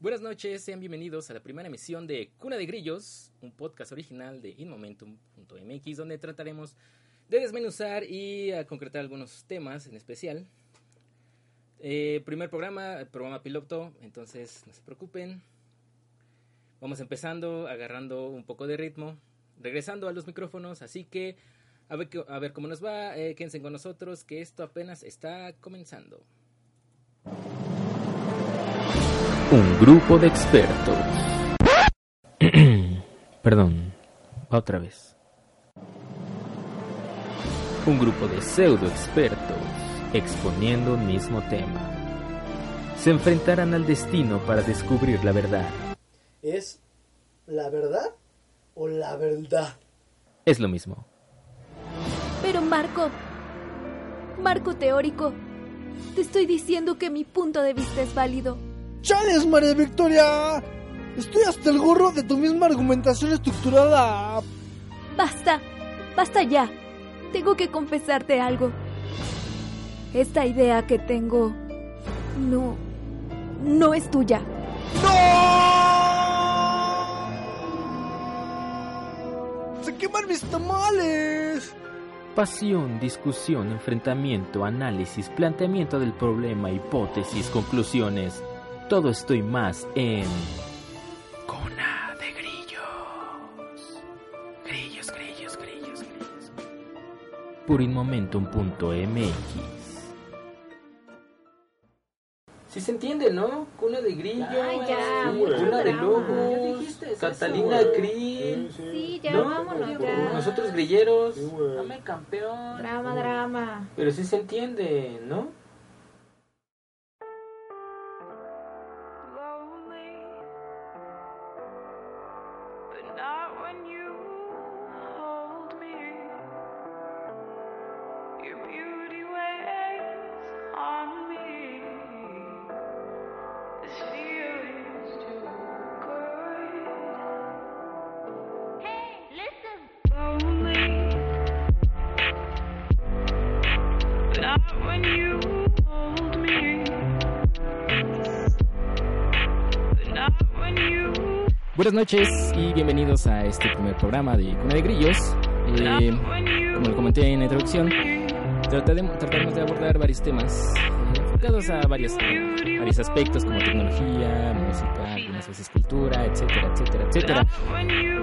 Buenas noches, sean bienvenidos a la primera emisión de Cuna de Grillos, un podcast original de inmomentum.mx donde trataremos de desmenuzar y concretar algunos temas en especial. Eh, primer programa, programa piloto, entonces no se preocupen. Vamos empezando, agarrando un poco de ritmo, regresando a los micrófonos, así que a ver, a ver cómo nos va. Eh, quédense con nosotros, que esto apenas está comenzando. Un grupo de expertos. Perdón, otra vez. Un grupo de pseudo expertos exponiendo un mismo tema. Se enfrentarán al destino para descubrir la verdad. ¿Es la verdad o la verdad? Es lo mismo. Pero Marco, Marco teórico, te estoy diciendo que mi punto de vista es válido. ¡Chales, María Victoria! Estoy hasta el gorro de tu misma argumentación estructurada. Basta, basta ya. Tengo que confesarte algo. Esta idea que tengo no, no es tuya. ¡No! ¡Se queman mis tamales! Pasión, discusión, enfrentamiento, análisis, planteamiento del problema, hipótesis, conclusiones. Todo esto y más en... Cuna de Grillos. Grillos, grillos, grillos, grillos. Purinmomentum.mx Si se entiende, ¿no? Cuna de grillos, Ay, ya, sí, mucho cuna de es Catalina. Krill, Sí, ya, ¿no? vámonos ya. Nosotros grilleros, Dame campeón. Drama, drama. pero sí se entiende, ¿no? Buenas noches y bienvenidos a este primer programa de Cuna de Grillos. Eh, como lo comenté en la introducción, trataremos, de abordar varios temas enfocados a varios, varios aspectos como tecnología, música, algunas cultura, etcétera, etcétera, etcétera.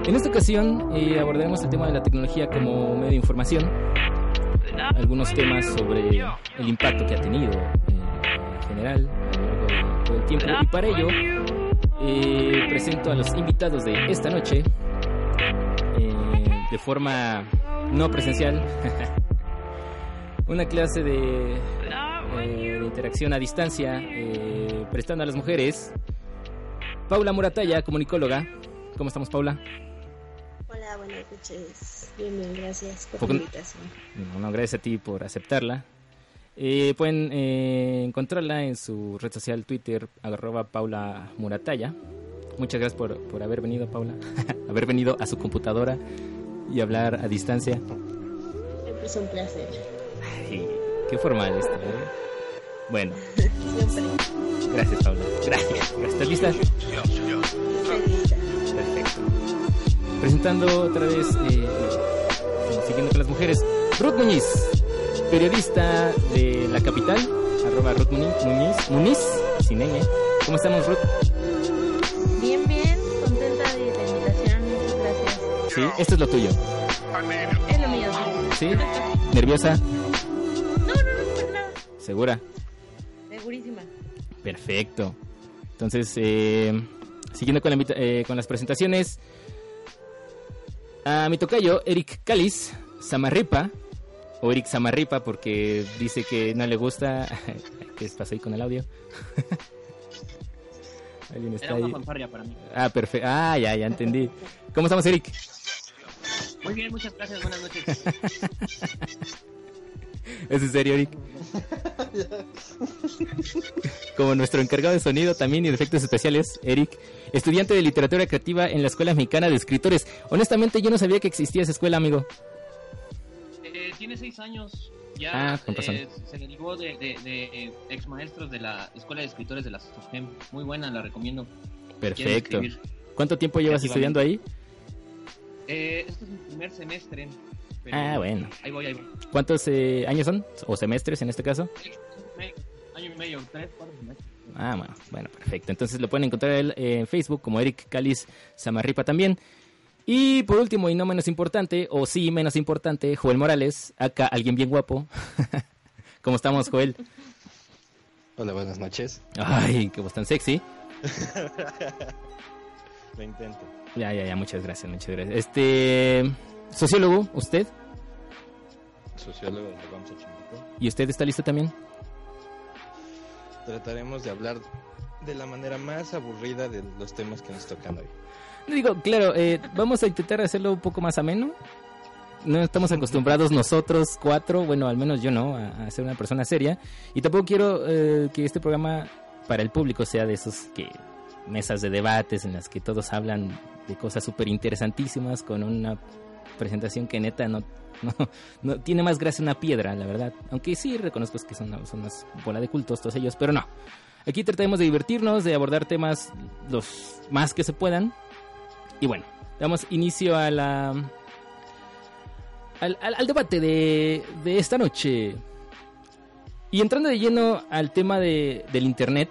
En esta ocasión eh, abordaremos el tema de la tecnología como medio de información, algunos temas sobre el impacto que ha tenido eh, en general a lo largo de todo el tiempo y para ello eh, presento a los invitados de esta noche eh, de forma no presencial. Una clase de, eh, de interacción a distancia, eh, prestando a las mujeres. Paula Murataya, comunicóloga. ¿Cómo estamos, Paula? Hola, buenas noches. Bien, bien, gracias por la invitación. No, no, gracias a ti por aceptarla. Eh, pueden eh, encontrarla en su red social Twitter, arroba Paula Murataya. Muchas gracias por, por haber venido, Paula. haber venido a su computadora y hablar a distancia. Siempre es un placer. Ay, qué formal esto, ¿eh? Bueno, Siempre. gracias, Paula. Gracias. ¿Estás lista. Perfecto. Presentando otra vez, eh, siguiendo con las mujeres, Ruth Muñiz, periodista de La Capital, arroba Ruth Muñiz, Muñiz, Muniz, sin ñ. ¿Cómo estamos, Ruth? Bien, bien. Contenta de la invitación. Muchas gracias. Sí, esto es lo tuyo. Es lo mío. ¿Sí? ¿Nerviosa? No, no, no, pues nada. ¿Segura? Segurísima. Perfecto. Entonces, eh, siguiendo con, la eh, con las presentaciones, a mi tocayo, Eric Calis, Samarripa, O Eric Samarripa porque dice que no le gusta. ¿Qué pasó ahí con el audio? ¿Alguien está Era una fanfarria para mí. Ah, perfecto. Ah, ya, ya entendí. ¿Cómo estamos, Eric? Muy bien, muchas gracias, buenas noches. ¿Es en serio, Eric? Como nuestro encargado de sonido también y de efectos especiales, Eric, estudiante de literatura creativa en la Escuela Mexicana de Escritores. Honestamente, yo no sabía que existía esa escuela, amigo. Eh, tiene seis años. Ya Ah, eh, se derivó de, de, de ex maestros de la Escuela de Escritores de la SOGEM. Muy buena, la recomiendo. ¿Quieren Perfecto. ¿Cuánto tiempo llevas estudiando ahí? Eh, este es mi primer semestre. pero Ah, bueno. Ahí voy, ahí voy. ¿Cuántos eh, años son? ¿O semestres en este caso? Año y medio, tres, cuatro semestres. Ah, bueno, bueno, perfecto. Entonces lo pueden encontrar en Facebook como Eric Calis Samarripa también. Y por último, y no menos importante, o sí menos importante, Joel Morales, acá alguien bien guapo. ¿Cómo estamos, Joel? Hola, buenas noches. Ay, qué voz tan sexy. Lo intento. Ya, ya, ya, muchas gracias, muchas gracias. Este, sociólogo, ¿usted? Sociólogo de Vamos. ¿Y usted está listo también? Trataremos de hablar de la manera más aburrida de los temas que nos tocan hoy. Digo, claro, eh, vamos a intentar hacerlo un poco más ameno. No estamos acostumbrados nosotros cuatro, bueno, al menos yo no, a, ser una persona seria. Y tampoco quiero eh, que este programa para el público sea de esos que mesas de debates en las que todos hablan de cosas súper interesantísimas con una presentación que neta no, no, tiene más gracia una piedra, la verdad. Aunque sí reconozco que son, son unas bola de cultos todos ellos, pero no. Aquí trataremos de divertirnos, de abordar temas los más que se puedan. Y bueno, damos inicio a la, al, al- debate de, de esta noche. Y entrando de lleno al tema de, del Internet,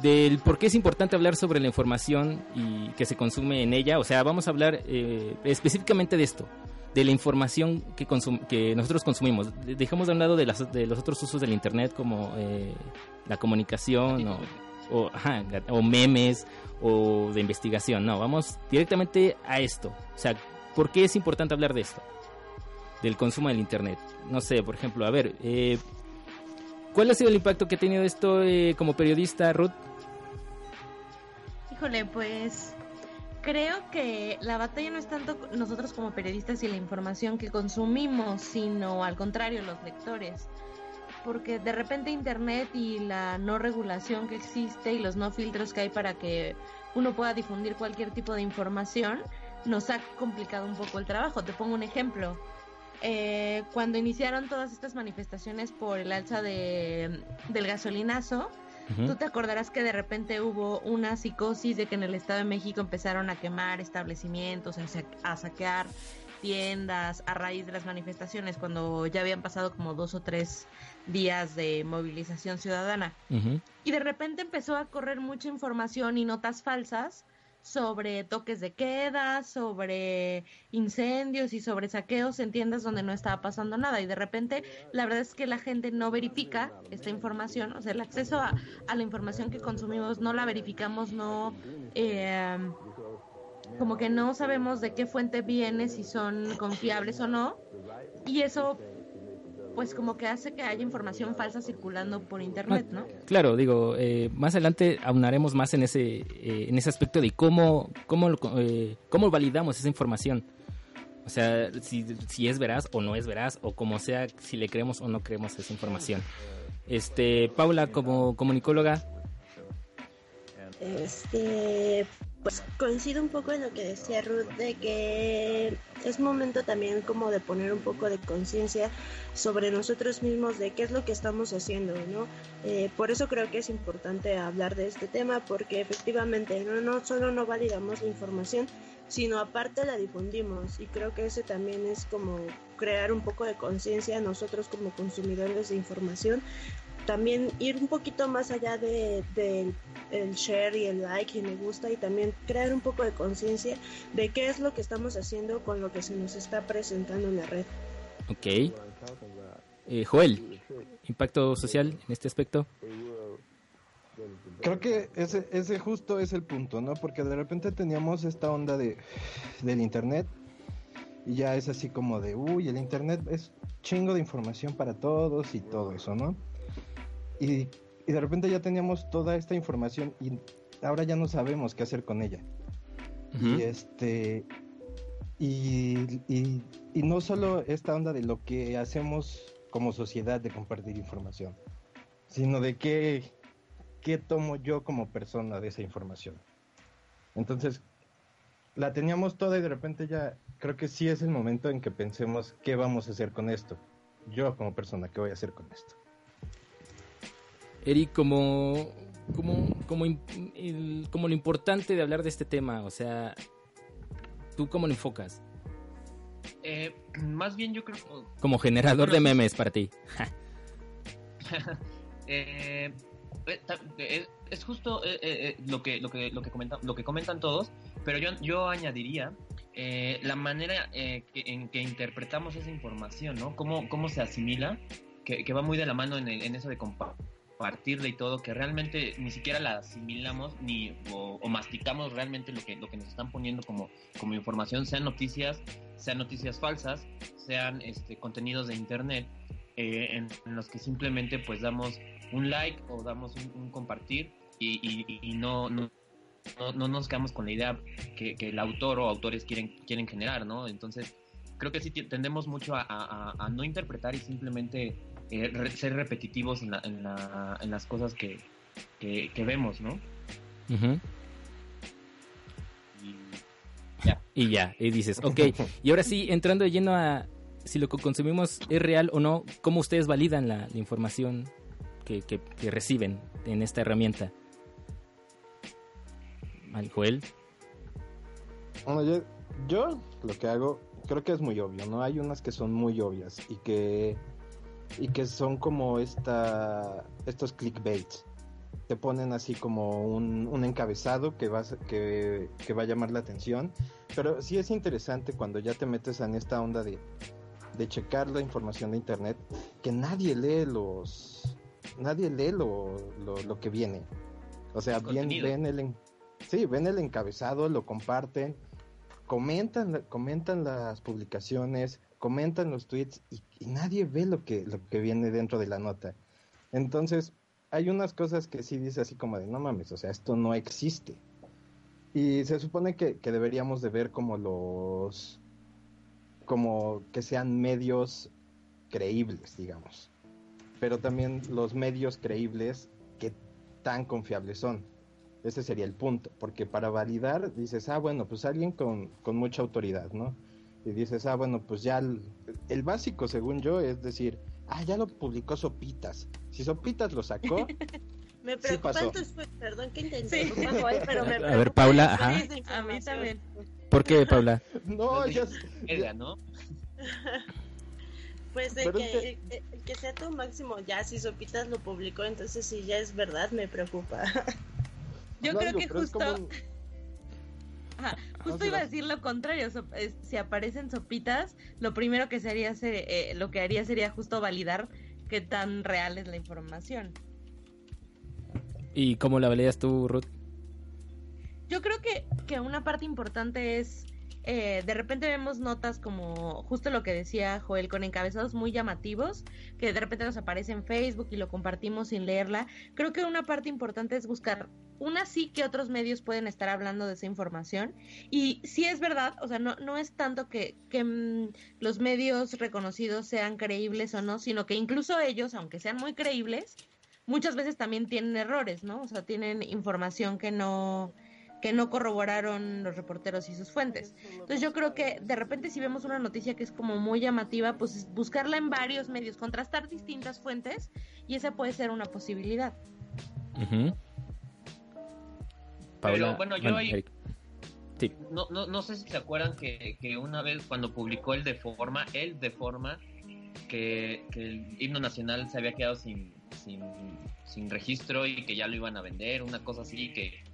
del por qué es importante hablar sobre la información y que se consume en ella. O sea, vamos a hablar eh, específicamente de esto, de la información que, consum- que nosotros consumimos. De- Dejamos de un lado de, las, de los otros usos del Internet como eh, la comunicación o, o, o memes o de investigación. No, vamos directamente a esto. O sea, ¿por qué es importante hablar de esto? Del consumo del Internet. No sé, por ejemplo, a ver, eh, ¿cuál ha sido el impacto que ha tenido esto eh, como periodista, Ruth? Híjole, pues creo que la batalla no es tanto nosotros como periodistas y la información que consumimos, sino al contrario, los lectores. Porque de repente Internet y la no regulación que existe y los no filtros que hay para que uno pueda difundir cualquier tipo de información nos ha complicado un poco el trabajo. Te pongo un ejemplo. Eh, cuando iniciaron todas estas manifestaciones por el alza de, del gasolinazo, Ujú. Tú te acordarás que de repente hubo una psicosis de que en el Estado de México empezaron a quemar establecimientos, a sa- a saquear tiendas a raíz de las manifestaciones, cuando ya habían pasado como dos o tres días de movilización ciudadana. Y de repente empezó a correr mucha información y notas falsas sobre toques de queda, sobre incendios y sobre saqueos en tiendas donde no estaba pasando nada. Y de repente, la verdad es que la gente no verifica esta información, o sea, el acceso a, a la información que consumimos no la verificamos, no... eh, como que no sabemos de qué fuente viene, si son confiables o no. Y eso, pues como que hace que haya información falsa circulando por internet, ¿no? Claro, digo, eh, más adelante aunaremos más en ese, eh, en ese aspecto de cómo, cómo, eh, cómo validamos esa información. O sea, si, si es veraz o no es veraz, o como sea, si le creemos o no creemos esa información. Este, Paula, como comunicóloga, Este, pues coincido un poco en lo que decía Ruth de que es momento también como de poner un poco de conciencia sobre nosotros mismos de qué es lo que estamos haciendo, ¿no? Eh, por eso creo que es importante hablar de este tema porque efectivamente no, no solo no validamos la información, sino aparte la difundimos y creo que ese también es como crear un poco de conciencia nosotros como consumidores de información también ir un poquito más allá de, del el share y el like y me gusta y también crear un poco de conciencia de qué es lo que estamos haciendo con lo que se nos está presentando en la red. ok. Eh, Joel, impacto social en este aspecto. Creo que ese, ese justo es el punto, ¿no? Porque de repente teníamos esta onda de del internet y ya es así como de, uy, el internet es chingo de información para todos y todo eso, ¿no? Y, y de repente ya teníamos toda esta información y ahora ya no sabemos qué hacer con ella. Y este. Y, y, y no solo esta onda de lo que hacemos como sociedad de compartir información, sino de qué, qué tomo yo como persona de esa información. Entonces, la teníamos toda y de repente ya creo que sí es el momento en que pensemos qué vamos a hacer con esto. Yo como persona, ¿qué voy a hacer con esto? Eric, como, como, como, el- como lo importante de hablar de este tema, o sea, ¿tú cómo lo enfocas? Eh, más bien yo creo Como generador de memes para ti. Eh, eh, es justo eh, lo que lo que lo que comentan lo que comentan todos, pero yo yo añadiría eh, la manera eh, que- en que interpretamos esa información, ¿no? Cómo cómo se asimila, que, que va muy de la mano en, el- en eso de compartirla y todo, que realmente ni siquiera la asimilamos ni o, o masticamos realmente lo que lo que nos están poniendo como como información, sean noticias, sean noticias falsas, sean este contenidos de internet eh, en, en los que simplemente pues damos un like o damos un, un compartir y, y- y no, no, no, no nos quedamos con la idea que, que el autor o autores quieren, quieren generar, ¿no? Entonces creo que sí tendemos mucho a- a- a no interpretar y simplemente eh, ser repetitivos en, la- en, la- en las cosas que, que, que vemos, ¿no? Y ya. Y ya, y dices, ok. Y ahora sí, entrando de lleno a si lo que consumimos es real o no, ¿cómo ustedes validan la, la información que, que- que reciben en esta herramienta? Joel. Bueno, yo, yo lo que hago, creo que es muy obvio, ¿no? Hay unas que son muy obvias y que, y que son como esta, estos clickbaits. Te ponen así como un, un encabezado que, vas, que, que va a llamar la atención. Pero sí es interesante cuando ya te metes en esta onda de, de checar la información de internet, que nadie lee los... Nadie lee lo, lo, lo que viene. O sea, bien ven el, Sí, ven el encabezado, lo comparten, comentan, comentan las publicaciones, comentan los tweets y, nadie ve lo que, lo que viene dentro de la nota. Entonces, hay unas cosas que sí dice así como de, no mames, o sea, esto no existe. Y se supone que, que deberíamos de ver como los, como que sean medios creíbles, digamos. Pero también los medios creíbles, que tan confiables son. Ese sería el punto, porque para validar dices, ah, bueno, pues alguien con, con mucha autoridad, ¿no? Y dices, ah, bueno, pues ya el, el básico, según yo, es decir, ah, ya lo publicó Sopitas. Si Sopitas lo sacó, Me Sí preocupan tus tweets, perdón que intenté, Sí. Pero me A ver, Paula, ajá. A mí también. ¿Por qué, Paula? no, ya, ¿no? Pues de que, que- el- el que sea tu máximo, ya si Sopitas lo publicó, entonces si ya es verdad, me preocupa. Yo no, creo que es justo, como- justo iba a decir lo contrario. so- si aparecen sopitas, lo primero que se haría ser- eh, lo que haría sería justo validar qué tan real es la información. ¿Y cómo la validas tú, Ruth? Yo creo que, que una parte importante es, eh, de repente vemos notas como justo lo que decía Joel, con encabezados muy llamativos, que de repente nos aparece en Facebook y lo compartimos sin leerla. Creo que una parte importante es buscar, una sí que otros medios pueden estar hablando de esa información. Y sí es verdad, o sea, no, no es tanto que, que mm, los medios reconocidos sean creíbles o no, sino que incluso ellos, aunque sean muy creíbles, muchas veces también tienen errores, ¿no? O sea, tienen información que no que no corroboraron los reporteros y sus fuentes. Entonces yo creo que de repente si vemos una noticia que es como muy llamativa, pues es buscarla en varios medios, contrastar distintas fuentes y esa puede ser una posibilidad. Ujú. Pero, bueno, yo ahí- Eric. Sí. No, no, no sé si se acuerdan que, que una vez cuando publicó el de Forma, el de Forma, que, que el himno nacional se había quedado sin, sin, sin registro y que ya lo iban a vender, una cosa así, que,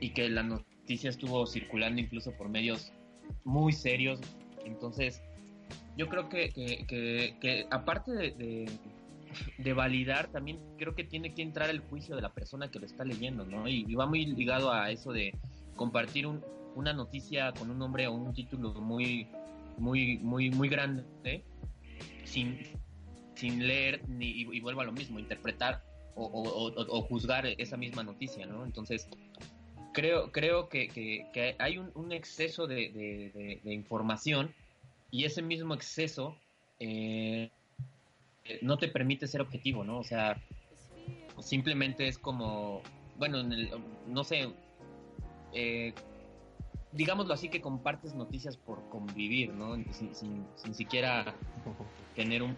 y que la noticia estuvo circulando incluso por medios muy serios. Entonces, yo creo que, que, aparte de, de, validar, también creo que tiene que entrar el juicio de la persona que lo está leyendo, ¿no? Y, va muy ligado a eso de compartir un, una noticia con un nombre o un título muy, muy, muy, muy grande. sin, sin leer ni, y, y vuelvo a lo mismo, interpretar o juzgar esa misma noticia, ¿no? Entonces, creo, creo que, que- hay un, exceso de, información y ese mismo exceso eh, no te permite ser objetivo, ¿no? O sea, simplemente es como, bueno, en el- no sé, eh, digámoslo así, que compartes noticias por convivir, ¿no? Sin, sin- sin siquiera tener un,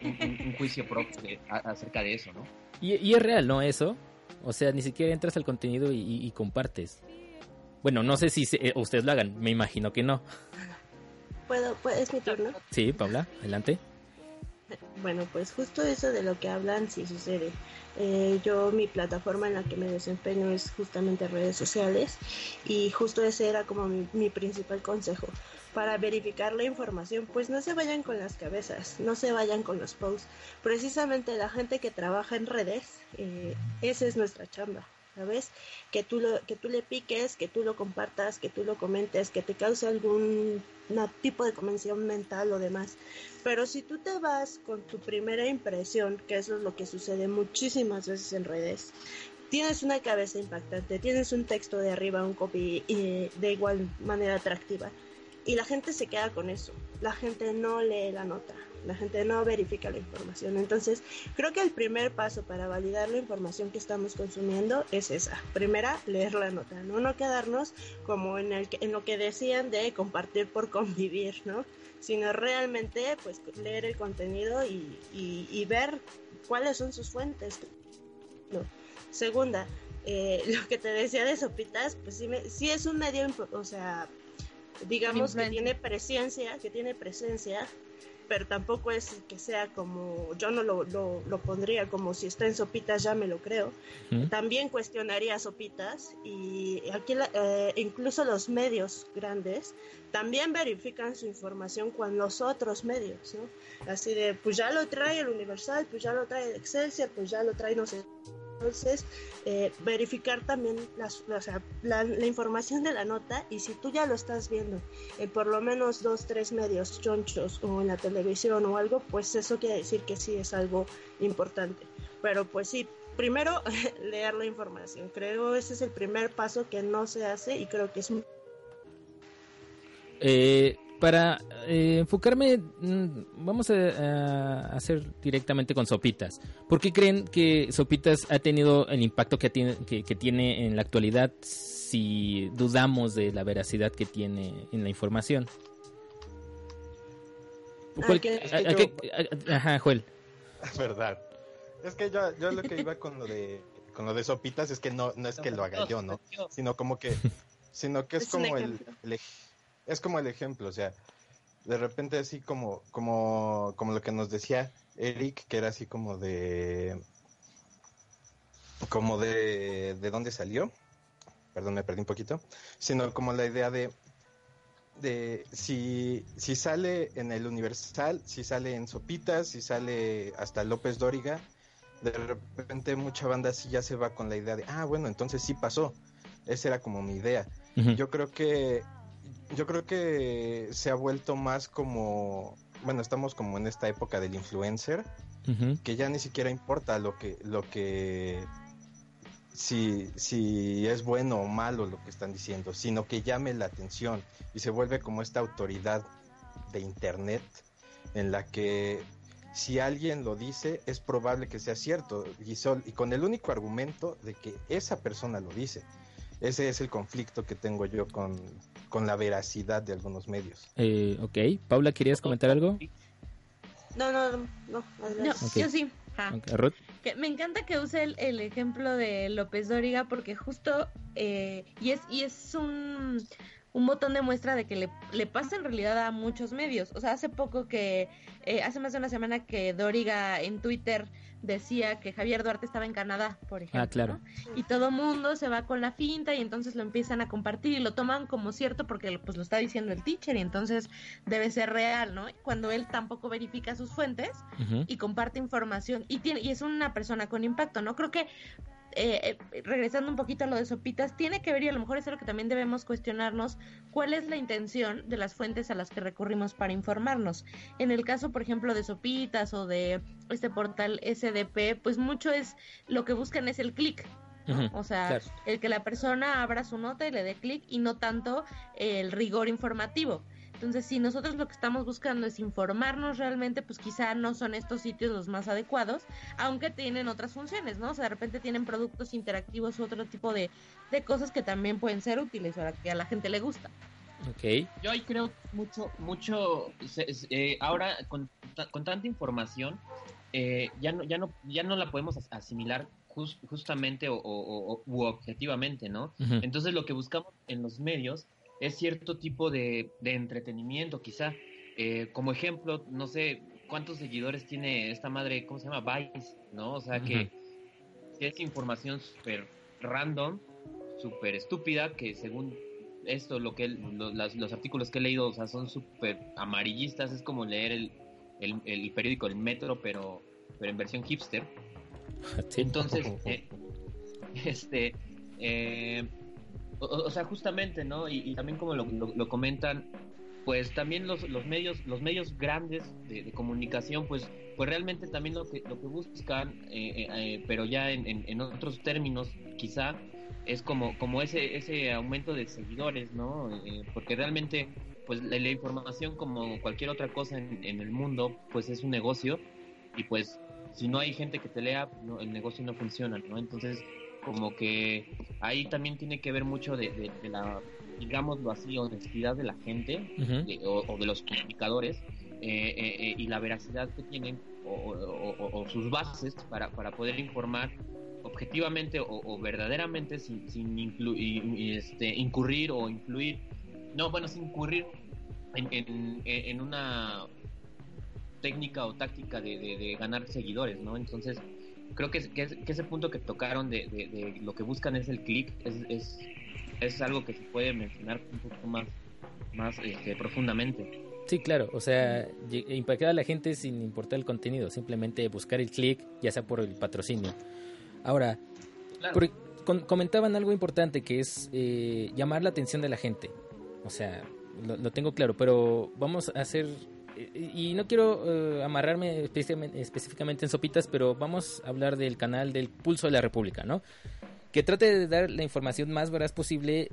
juicio propio acerca de eso, ¿no? Y, y es real, ¿no? Eso. O sea, ni siquiera entras al contenido y- y compartes. Bueno, no sé si se- eh, ustedes lo hagan, me imagino que no. ¿Puedo, pues, es mi turno? Sí, Paula, adelante. Bueno, pues justo eso de lo que hablan sí sucede. Eh, yo, mi plataforma en la que me desempeño es justamente redes sociales y justo ese era como mi, mi principal consejo. Para verificar la información, pues no se vayan con las cabezas, no se vayan con los posts. Precisamente la gente que trabaja en redes, eh, esa es nuestra chamba. ¿Sabes? Que tú, lo, que tú le piques, que tú lo compartas, que tú lo comentes, que te cause algún tipo de convención mental o demás. Pero si tú te vas con tu primera impresión, que eso es lo que sucede muchísimas veces en redes, tienes una cabeza impactante, tienes un texto de arriba, un copy de igual manera atractiva, y la gente se queda con eso. La gente no lee la nota, la gente no verifica la información. Entonces, creo que el primer paso para validar la información que estamos consumiendo es esa. Primera, leer la nota, no, no quedarnos como en, el, en lo que decían de compartir por convivir, ¿no? Sino realmente, pues, leer el contenido y, y- y ver cuáles son sus fuentes. No. Segunda, eh, lo que te decía de sopitas, pues sí, me- sí es un medio, o sea, digamos que tiene presencia, que tiene presencia, pero tampoco es que sea como, yo no lo, lo, lo pondría como si está en sopitas, ya me lo creo. También cuestionaría sopitas y aquí la- eh, incluso los medios grandes también verifican su información con los otros medios, ¿no? Así de, pues ya lo trae el Universal, pues ya lo trae el Excelsior, pues ya lo trae no sé. Entonces, eh, verificar también las, o sea, la, la información de la nota y si tú ya lo estás viendo en por lo menos dos, tres medios chonchos o en la televisión o algo, pues eso quiere decir que sí es algo importante. Pero pues sí, primero leer la información. Creo ese es el primer paso que no se hace y creo que es muy Eh, para eh, enfocarme, mm, vamos a, a hacer directamente con Sopitas. ¿Por qué creen que Sopitas ha tenido el impacto que tiene, que, que tiene en la actualidad si dudamos de la veracidad que tiene en la información? ¿Cuál- que- es que a- a yo- qué- a- ajá, Joel. Verdad. Es que yo, yo lo que iba con lo de con lo de sopitas es que no, no es que lo haga yo, ¿no? Sino como que sino que es, como el, ejemplo. el ej- es como el ejemplo, o sea, de repente así como como como lo que nos decía Eric, que era así como de como de de dónde salió. Perdón, me perdí un poquito, sino como la idea de de si, si sale en el Universal, si sale en Sopitas, si sale hasta López Dóriga, de repente mucha banda sí ya se va con la idea de, ah, bueno, entonces sí pasó. Esa era como mi idea. Yo creo que yo creo que se ha vuelto más como, bueno, estamos como en esta época del influencer, que ya ni siquiera importa lo que lo que si, si es bueno o malo lo que están diciendo, sino que llame la atención y se vuelve como esta autoridad de internet en la que si alguien lo dice es probable que sea cierto y, sol- y con el único argumento de que esa persona lo dice. Ese es el conflicto que tengo yo con, con la veracidad de algunos medios. Eh, ok, Paula, ¿querías comentar algo? No, no, no, no, yo sí. Ah. Ruth. Que me encanta que use el, el ejemplo de López Dóriga porque justo eh, y es y es un, un botón de muestra de que le, le pasa en realidad a muchos medios. O sea, hace poco que eh, hace más de una semana que Dóriga en Twitter decía que Javier Duarte estaba en Canadá, por ejemplo. Ah, claro. ¿no? Y todo mundo se va con la finta y entonces lo empiezan a compartir y lo toman como cierto porque pues lo está diciendo el teacher y entonces debe ser real, ¿no? Cuando él tampoco verifica sus fuentes y comparte información y tiene y es una persona con impacto, ¿no? Creo que eh, eh, regresando un poquito a lo de sopitas, tiene que ver y a lo mejor es lo que también debemos cuestionarnos, cuál es la intención de las fuentes a las que recurrimos para informarnos. En el caso, por ejemplo, de sopitas o de este portal SDP, pues mucho es lo que buscan es el clic. O sea, el que la persona abra su nota y le dé clic y no tanto el rigor informativo. Entonces, si nosotros lo que estamos buscando es informarnos realmente, pues quizá no son estos sitios los más adecuados, aunque tienen otras funciones, ¿no? O sea, de repente tienen productos interactivos u otro tipo de, cosas que también pueden ser útiles para que a la gente le gusta. Ok. Yo ahí creo mucho, mucho, eh, ahora con, con, tanta información, eh, ya, no, ya, no, ya no la podemos asimilar justamente o, o, u objetivamente, ¿no? Entonces lo que buscamos en los medios es cierto tipo de, entretenimiento, quizá. Eh, como ejemplo, no sé cuántos seguidores tiene esta madre, ¿cómo se llama? Vice, ¿no? O sea, que, es información súper random, súper estúpida, que según esto, lo que los, artículos que he leído, o sea, son súper amarillistas, es como leer el, el, periódico El Metro, pero, pero en versión hipster. Entonces, eh, este, eh, o, sea, justamente, ¿no? Y, también como lo, comentan, pues también los, los medios los medios grandes de, comunicación, pues pues realmente también lo que lo que buscan, eh, eh, eh, pero ya en, en, otros términos, quizá es como como ese ese aumento de seguidores, ¿no? porque realmente pues la, información como cualquier otra cosa en, el mundo, pues es un negocio y pues si no hay gente que te lea, el negocio no funciona, ¿no? Entonces como que ahí también tiene que ver mucho de, la, digámoslo así, honestidad de la gente o, de los comunicadores eh, eh, eh, y la veracidad que tienen o, sus bases para, para poder informar objetivamente o, verdaderamente sin, sin este, incurrir o influir, no, bueno, sin incurrir en, en, una técnica o táctica de, de, ganar seguidores, ¿no? Entonces, creo que, que, ese punto que tocaron de, de, lo que buscan es el click, es, es, es, algo que se puede mencionar un poco más, más este, profundamente. Sí, claro, o sea, impactar a la gente sin importar el contenido, simplemente buscar el click, ya sea por el patrocinio. Ahora, comentaban algo importante que es eh, llamar la atención de la gente. O sea, lo, tengo claro, pero vamos a hacer y no quiero eh, amarrarme específicamente en sopitas, pero vamos a hablar del canal del Pulso de la República, ¿no? Que trate de dar la información más veraz posible,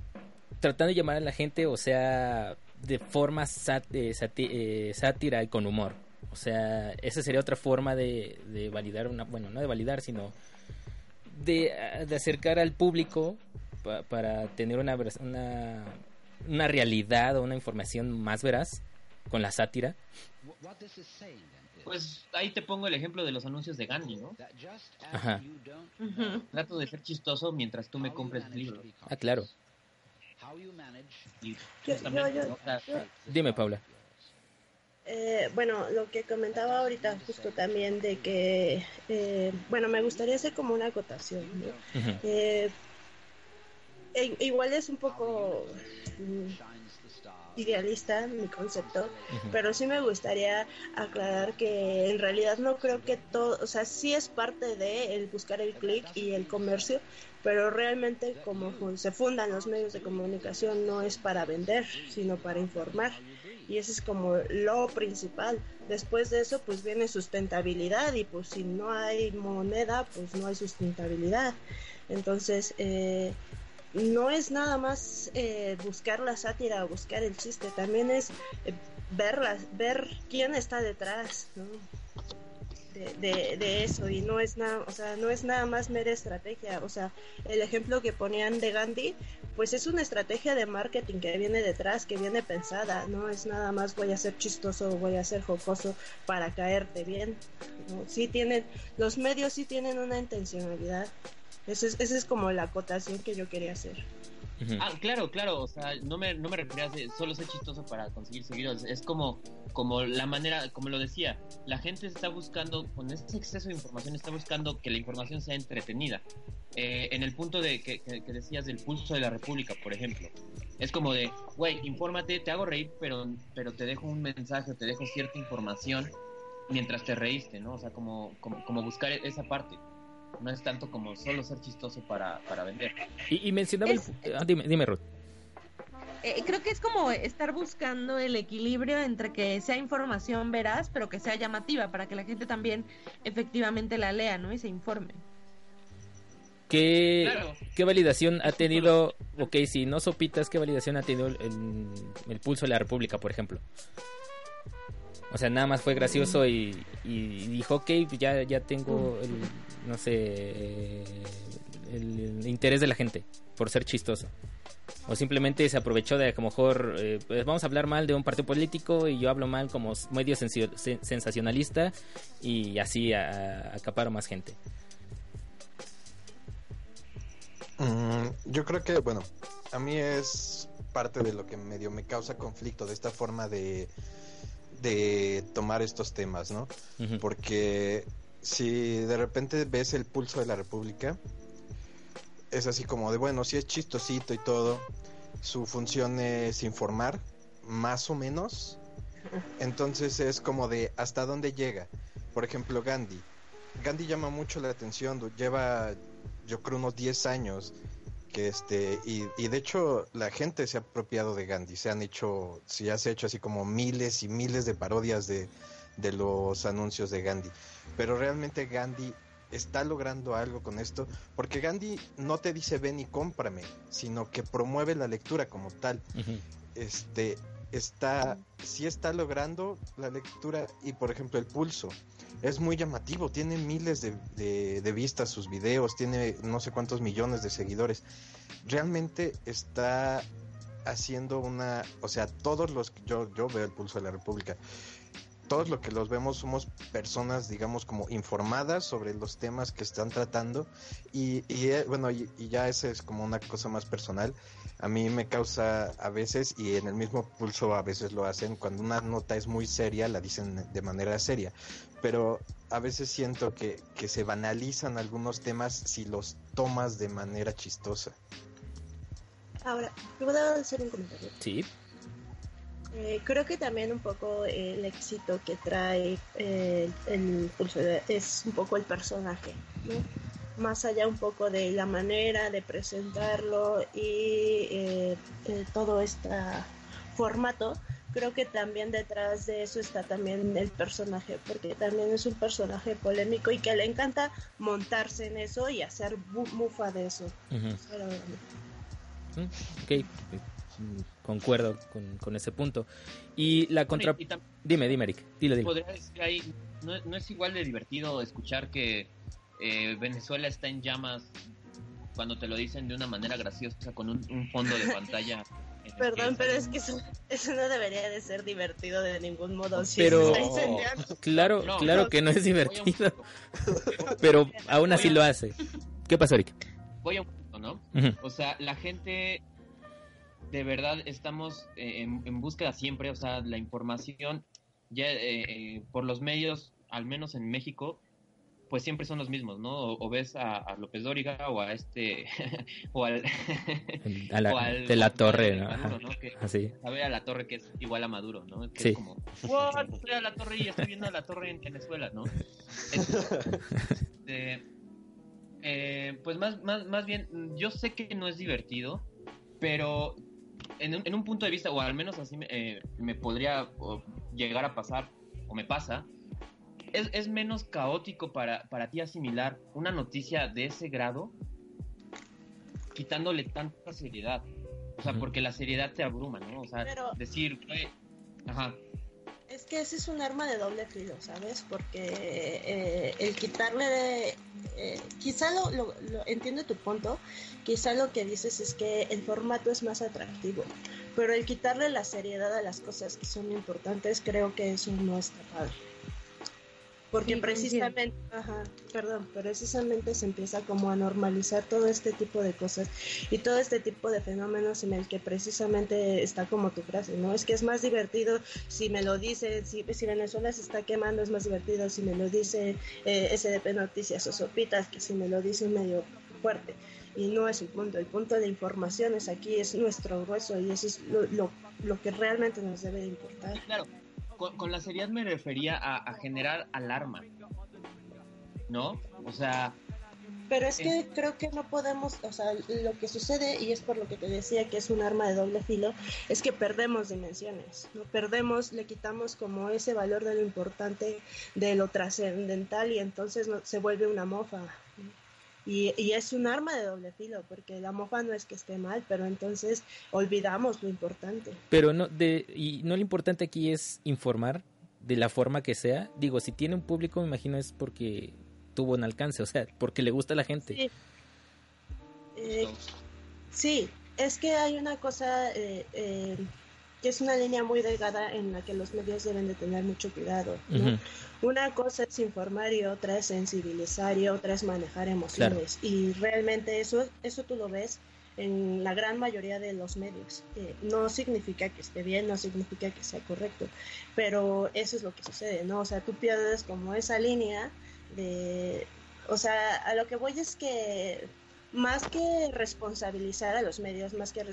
tratando de llamar a la gente, o sea, de forma eh, eh, sátira y con humor. O sea, esa sería otra forma de, validar una, bueno, no de validar, sino de, acercar al público para tener una, una, una realidad o una información más veraz con la sátira? Pues ahí te pongo el ejemplo de los anuncios de Gandhi, ¿no? Ajá. Trato de ser chistoso mientras tú me compres el libro. Ah, claro. Dime, Paula. Eh, bueno, lo que comentaba ahorita justo también de que, eh, bueno, me gustaría hacer como una acotación, ¿no? Eh, e, igual es un poco mm, idealista mi concepto, pero sí me gustaría aclarar que en realidad no creo que todo, o sea, sí es parte de el buscar el clic y el comercio, pero realmente como se fundan los medios de comunicación no es para vender, sino para informar. Y ese es como lo principal. Después de eso, pues viene sustentabilidad y pues si no hay moneda, pues no hay sustentabilidad. Entonces, eh, no es nada más eh, buscar la sátira o buscar el chiste, también es eh, ver quién está detrás de, de, eso y no es nada, o sea, no es nada más mera estrategia, o sea, el ejemplo que ponían de Gandhi, pues es una estrategia de marketing que viene detrás, que viene pensada, no es nada más voy a ser chistoso o voy a ser jocoso para caerte bien, sí tienen, los medios sí tienen una intencionalidad esa es, esa es como la acotación que yo quería hacer. Ah, claro, claro, o sea, no me, no me refería a solo ser chistoso para conseguir seguidores, es como, como la manera, como lo decía, la gente está buscando, con este exceso de información, está buscando que la información sea entretenida. Eh, en el punto de que, que, decías del pulso de la República, por ejemplo, es como de, güey, infórmate, te hago reír, pero, pero te dejo un mensaje, te dejo cierta información mientras te reíste, ¿no? O sea, como, como, como buscar esa parte. No es tanto como solo ser chistoso para, para vender. Y, y mencionaba el- ah, dime, dime, Ruth. Eh, creo que es como estar buscando el equilibrio entre que sea información veraz, pero que sea llamativa, para que la gente también efectivamente la lea, ¿no? Y se informe. ¿Qué, Claro. ¿Qué validación ha tenido, ok, si no sopitas, qué validación ha tenido el, el- el pulso de la República, por ejemplo? O sea, nada más fue gracioso y, dijo, ok, pues ya, ya tengo el, no sé, el, interés de la gente por ser chistoso. O simplemente se aprovechó de a lo mejor eh, pues vamos a hablar mal de un partido político y yo hablo mal como medio sensacionalista y así a, más gente. Mm, yo creo que, bueno, a mí es parte de lo que medio me causa conflicto de esta forma de, de tomar estos temas, ¿no? Porque si de repente ves el pulso de la República, es así como de, bueno, si es chistosito y todo, su función es informar, más o menos. Entonces es como de, ¿hasta dónde llega? Por ejemplo, Gandhi. Gandhi llama mucho la atención, lleva yo creo unos 10 años que este y, y de hecho la gente se ha apropiado de Gandhi, se han hecho, se ya se ha hecho así como miles y miles de parodias de, de los anuncios de Gandhi, pero realmente Gandhi está logrando algo con esto, porque Gandhi no te dice ven y cómprame, sino que promueve la lectura como tal. Este está sí está logrando la lectura y por ejemplo el pulso. Es muy llamativo tiene miles de, de- de vistas sus videos tiene no sé cuántos millones de seguidores. Realmente está haciendo una o sea todos los yo yo veo el pulso de la república todos los que los vemos somos personas, digamos, como informadas sobre los temas que están tratando y, y, eh, bueno, y, y ya esa es como una cosa más personal. A mí me causa a veces, y en el mismo pulso a veces lo hacen, cuando una nota es muy seria, la dicen de manera seria, pero a veces siento que, que se banalizan algunos temas si los tomas de manera chistosa. Ahora, ¿puedo hacer un comentario? Sí. Eh, creo que también un poco el éxito que trae eh, el pulso de- es un poco el personaje, ¿no? Más allá un poco de la manera de presentarlo y eh, eh, todo este formato, creo que también detrás de eso está también el personaje, porque también es un personaje polémico y que le encanta montarse en eso y hacer bu- mufa de eso. Verdad. Mm, Ok, eh, concuerdo con, con ese punto. Y la contra... Y- y tam- Dime, dime, Eric. Dile, dile. podría decir ahí, no, no es igual de divertido escuchar que eh, Venezuela está en llamas cuando te lo dicen de una manera graciosa con un, un fondo de pantalla. Perdón, pero es que eso, eso no debería de ser divertido de ningún modo. si Pero-. Claro, No, claro no, que no es un divertido, pero aún así a- lo hace. ¿Qué pasó, Eric? Voy a un punto, ¿no? Ujú. O sea, la gente de verdad estamos eh, en, en búsqueda siempre, o sea, la información ya eh, eh, por los medios, al menos en México, pues siempre son los mismos, ¿no? O, o ves a, a López Dóriga o a este o al A la- o al- de la torre, ¿no? Maduro, Ajá. ¿no? Que Así. sabe a la torre que es igual a Maduro, ¿no? Que Sí. es como, "What? Estoy a la torre y estoy viendo a la torre en Venezuela, ¿no? Este, eh, pues más, más, más bien, yo sé que no es divertido, pero en un, en un punto de vista, o al menos así me, eh, me podría llegar a pasar, o me pasa, es, es menos caótico para, para ti asimilar una noticia de ese grado, quitándole tanta seriedad. O sea, porque la seriedad te abruma, ¿no? O sea, Pero- decir, ajá, Es que ese es un arma de doble filo, ¿sabes? Porque eh, el quitarle de... eh, quizá lo, lo- lo- entiendo tu punto, quizá lo que dices es que el formato es más atractivo, pero el quitarle la seriedad a las cosas que son importantes, creo que eso no está padre. Porque precisamente, ajá, perdón, precisamente se empieza como a normalizar todo este tipo de cosas y todo este tipo de fenómenos en el que precisamente está como tu frase, ¿no? Es que es más divertido si me lo dice, si, si Venezuela se está quemando es más divertido si me lo dice eh, SDP Noticias o Sopitas que si me lo dice medio fuerte. Y no es el punto, el punto de informaciones aquí es nuestro grueso y eso es lo, lo, lo que realmente nos debe de importar. Claro, con, con la seriedad me refería a, a generar alarma, ¿no? O sea, Pero es que creo que no podemos, o sea, lo que sucede, y es por lo que te decía que es un arma de doble filo, es que perdemos dimensiones, ¿no? Perdemos, le quitamos como ese valor de lo importante, de lo trascendental, y entonces no, se vuelve una mofa. Y, y es un arma de doble filo, porque la mofa no es que esté mal, pero entonces olvidamos lo importante. Pero no, de, y no lo importante aquí es informar de la forma que sea. Digo, si tiene un público, me imagino es porque tuvo un alcance, o sea, porque le gusta a la gente. Sí. Eh, sí, es que hay una cosa eh, eh, que es una línea muy delgada en la que los medios deben de tener mucho cuidado. Una cosa es informar y otra es sensibilizar y otra es manejar emociones. Y realmente eso, eso tú lo ves en la gran mayoría de los medios. Eh, no significa que esté bien, no significa que sea correcto, pero eso es lo que sucede, ¿no? O sea, tú pierdes como esa línea de... O sea, a lo que voy es que más que responsabilizar a los medios, más que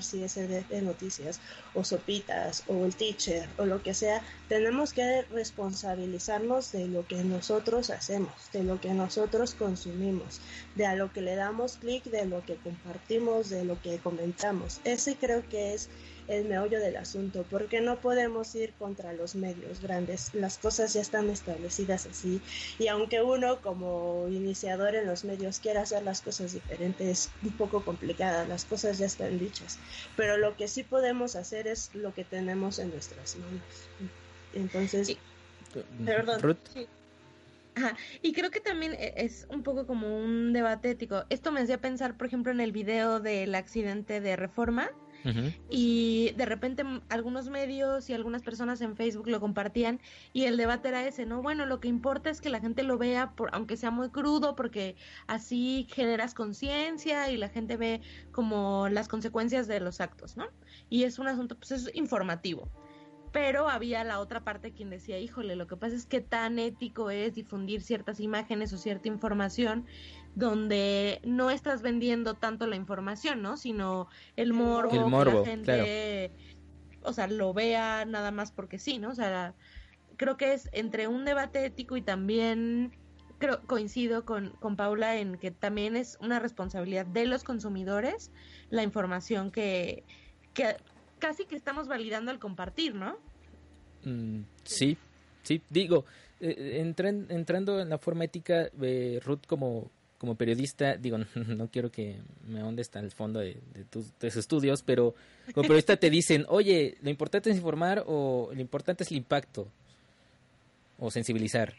si es el de noticias o sopitas o el teacher o lo que sea, tenemos que responsabilizarnos de lo que nosotros hacemos, de lo que nosotros consumimos, de a lo que le damos clic, de lo que compartimos, de lo que comentamos. Ese creo que es el meollo del asunto, porque no podemos ir contra los medios grandes, las cosas ya están establecidas así, y aunque uno como iniciador en los medios quiera hacer las cosas diferentes, es un poco complicada, las cosas ya están dichas, pero lo que sí podemos hacer es lo que tenemos en nuestras manos. Entonces, perdón. Ruth. Sí. Ajá. Y creo que también e- es un poco como un debate ético. Esto me hacía pensar, por ejemplo, en el video del accidente de Reforma. Y de repente algunos medios y algunas personas en Facebook lo compartían y el debate era ese, ¿no? Bueno, lo que importa es que la gente lo vea, por, aunque sea muy crudo, porque así generas conciencia y la gente ve como las consecuencias de los actos, ¿no? Y es un asunto, pues es informativo. Pero había la otra parte quien decía, híjole, lo que pasa es que tan ético es difundir ciertas imágenes o cierta información donde no estás vendiendo tanto la información, ¿no? Sino el morbo, El que la gente, o sea, lo vea nada más porque sí, ¿no? O sea, creo que es entre un debate ético y también creo, coincido con, con Paula en que también es una responsabilidad de los consumidores la información que, que casi que estamos validando al compartir, ¿no? Mm, sí, sí, digo, eh, entran- entrando en la forma ética, eh, Ruth como, como periodista, digo, no quiero que me ahonde hasta el fondo de, de tus, tus estudios, pero como periodista te dicen, oye, lo importante es informar o lo importante es el impacto o sensibilizar.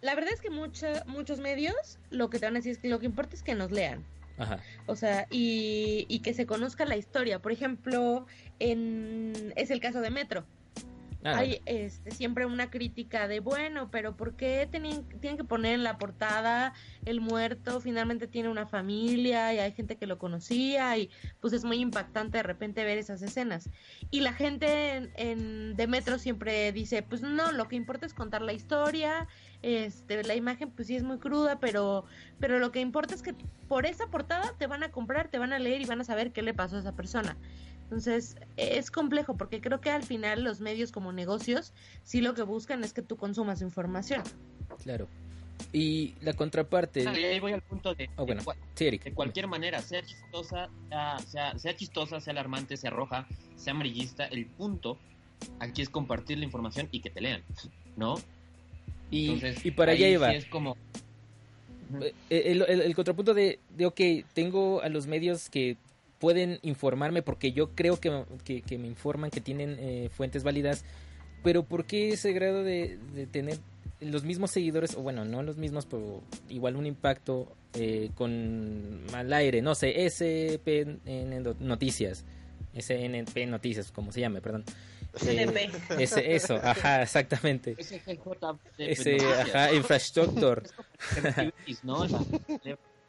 La verdad es que mucha, muchos medios lo que te van a decir es que lo que importa es que nos lean. Ajá. O sea, y, y que se conozca la historia. Por ejemplo, en, es el caso de Metro. Hay este, siempre una crítica de, bueno, pero ¿por qué tenían, tienen que poner en la portada el muerto? Finalmente tiene una familia y hay gente que lo conocía y pues es muy impactante de repente ver esas escenas. Y la gente en, en- de Metro siempre dice, pues no, lo que importa es contar la historia, este, la imagen pues sí es muy cruda, pero, pero lo que importa es que por esa portada te van a comprar, te van a leer y van a saber qué le pasó a esa persona. Entonces, es complejo porque creo que al final los medios como negocios sí lo que buscan es que tú consumas información. claro. Y la contraparte... Y ahí voy al punto de, Oh, bueno. de, cua- Sí, Eric. de cualquier manera, sea chistosa, sea, sea, sea chistosa, sea alarmante, sea roja, sea amarillista, el punto aquí es compartir la información y que te lean, ¿no? Y, Entonces, y para allá iba. sí es como Eh, El, el- el contrapunto de, de, ok, tengo a los medios que pueden informarme porque yo creo que, que, que me informan, que tienen eh, fuentes válidas, pero ¿por qué ese grado de, de tener los mismos seguidores, o bueno, no los mismos, pero igual un impacto eh, con al aire, no sé, SPN Noticias, SNP Noticias, como se llame, perdón. Eh, SNP. ese, eso, ajá, exactamente. Ese, ajá, infrastructure.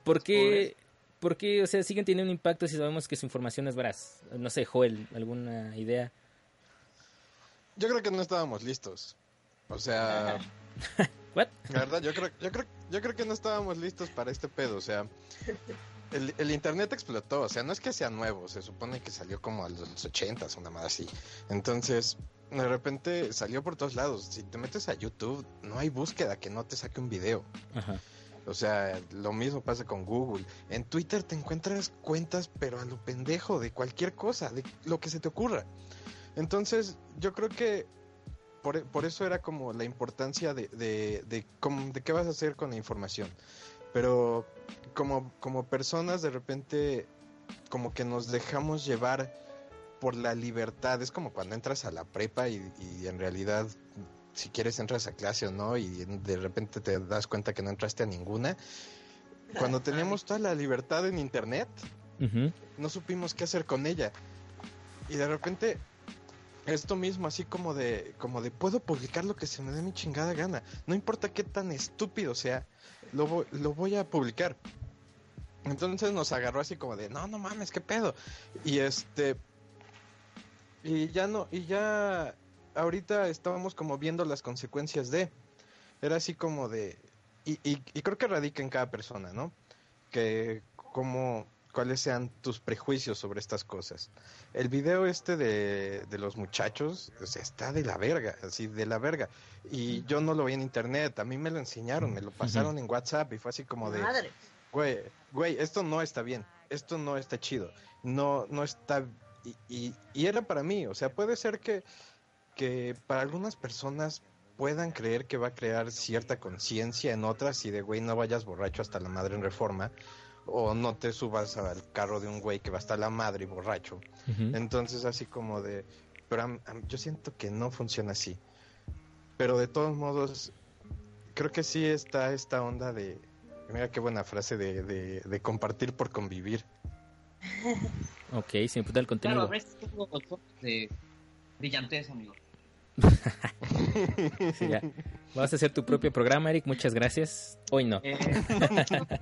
¿Por qué, por qué, o sea, siguen teniendo un impacto si sabemos que su información es veraz? No sé, Joel, ¿alguna idea? Yo creo que no estábamos listos. O sea, ¿What? la verdad, yo creo, yo creo, yo creo que no estábamos listos para este pedo. O sea, el, el internet explotó. O sea, no es que sea nuevo. Se supone que salió como a los ochentas, una más así. Entonces, de repente salió por todos lados. Si te metes a YouTube, no hay búsqueda que no te saque un video. Ajá. O sea, lo mismo pasa con Google. En Twitter te encuentras cuentas, pero a lo pendejo, de cualquier cosa, de lo que se te ocurra. Entonces, yo creo que por, por eso era como la importancia de, de, de, cómo- de qué vas a hacer con la información. Pero como, como personas, de repente, como que nos dejamos llevar por la libertad. Es como cuando entras a la prepa y en realidad, si quieres, entras a clase o no, y de repente te das cuenta que no entraste a ninguna. Cuando teníamos toda la libertad en internet, no supimos qué hacer con ella. Y de repente, esto mismo, así como de, como de puedo publicar lo que se me dé mi chingada gana. No importa qué tan estúpido sea, lo, voy- lo voy a publicar. Entonces nos agarró así como de, no, no mames, qué pedo. Y este, y ya no, y ya ahorita estábamos como viendo las consecuencias de, era así como de, y, y, y creo que radica en cada persona, ¿no? Que como, cuáles sean tus prejuicios sobre estas cosas. El video este de, de los muchachos, o sea, está de la verga, así de la verga. Y yo no lo vi en internet, a mí me lo enseñaron, me lo pasaron en WhatsApp y fue así como de, Madre. güey, güey, esto no está bien, esto no está chido, no, no está, y, y, y era para mí, o sea, puede ser que, que para algunas personas puedan creer que va a crear cierta conciencia en otras y de, güey, no vayas borracho hasta la madre en reforma, o no te subas al carro de un güey que va hasta la madre y borracho. Entonces así como de, pero yo siento que no funciona así. Pero de todos modos, creo que sí está esta onda de, mira qué buena frase de, de, de compartir por convivir. Ok, sin importar el Claro, contenido. a veces tengo de brillantez, amigo. Sí, ya. Vas a hacer tu propio programa, Eric. Muchas gracias. Hoy no. Eh,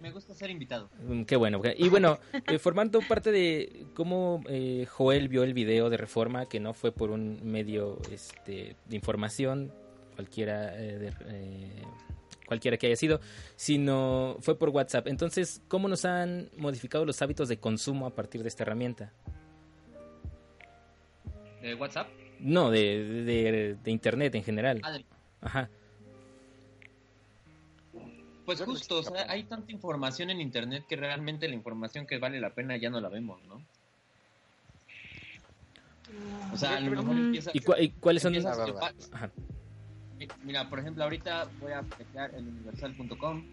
me gusta ser invitado. Mm, Qué bueno. Y bueno, eh, formando parte de cómo eh, Joel vio el video de Reforma, que no fue por un medio este, de información, cualquiera, de- cualquiera que haya sido, sino fue por WhatsApp. Entonces, ¿cómo nos han modificado los hábitos de consumo a partir de esta herramienta? ¿De WhatsApp? No, de, de, de Internet en general. Ajá. Pues justo, o sea, hay tanta información en internet que realmente la información que vale la pena ya no la vemos, ¿no? O sea, a lo mejor empieza... ¿Y, cua- y cuáles son? Ajá. Mira, por ejemplo, ahorita voy a checar el universal.com.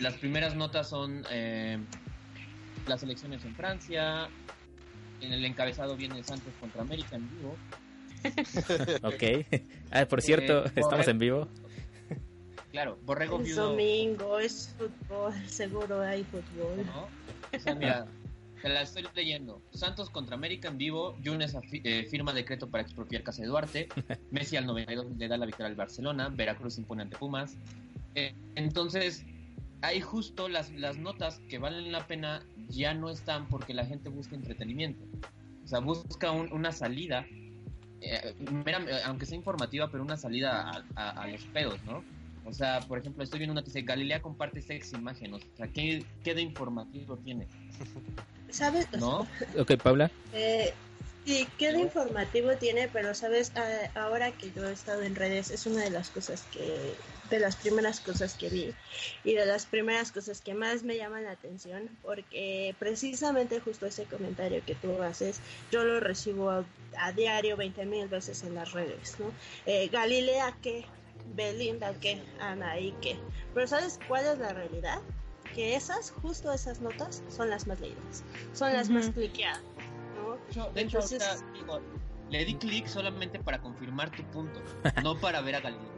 Las primeras notas son eh, las elecciones en Francia. En el encabezado viene Santos contra América en vivo. Ok. Ah, por cierto, Eh, estamos Borrego- en vivo. Claro, Borrego Es viudo. domingo, es fútbol, seguro hay fútbol. ¿no? O sea, mira, te la estoy leyendo. Santos contra América en vivo. Yunes eh, firma decreto para expropiar Casa de Duarte. Messi al 92 le da la victoria al Barcelona. Veracruz impone ante Pumas. Eh, entonces, ahí justo las, las notas que valen la pena ya no están porque la gente busca entretenimiento. O sea, busca un- una salida, eh, mera- aunque sea informativa, pero una salida a, a- a los pedos, ¿no? O sea, por ejemplo, estoy viendo una que dice, Galilea comparte sex imagen. O sea, ¿qué, qué de informativo tiene? ¿Sabes? ¿No? Ok, Paula. Eh, sí, qué de informativo tiene, pero sabes, Ah, ahora que yo he estado en redes, es una de las cosas que, de las primeras cosas que vi y de las primeras cosas que más me llaman la atención, porque precisamente justo ese comentario que tú haces, yo lo recibo a, a diario 20 mil veces en las redes, ¿no? Eh, Galilea, ¿qué? Belinda, ¿qué? Anaí, ¿qué? Pero ¿sabes cuál es la realidad? Que esas, justo esas notas, son las más leídas, son las más cliqueadas, ¿no? De hecho, Entonces- digo, le di clic solamente para confirmar tu punto, no para ver a Galileo.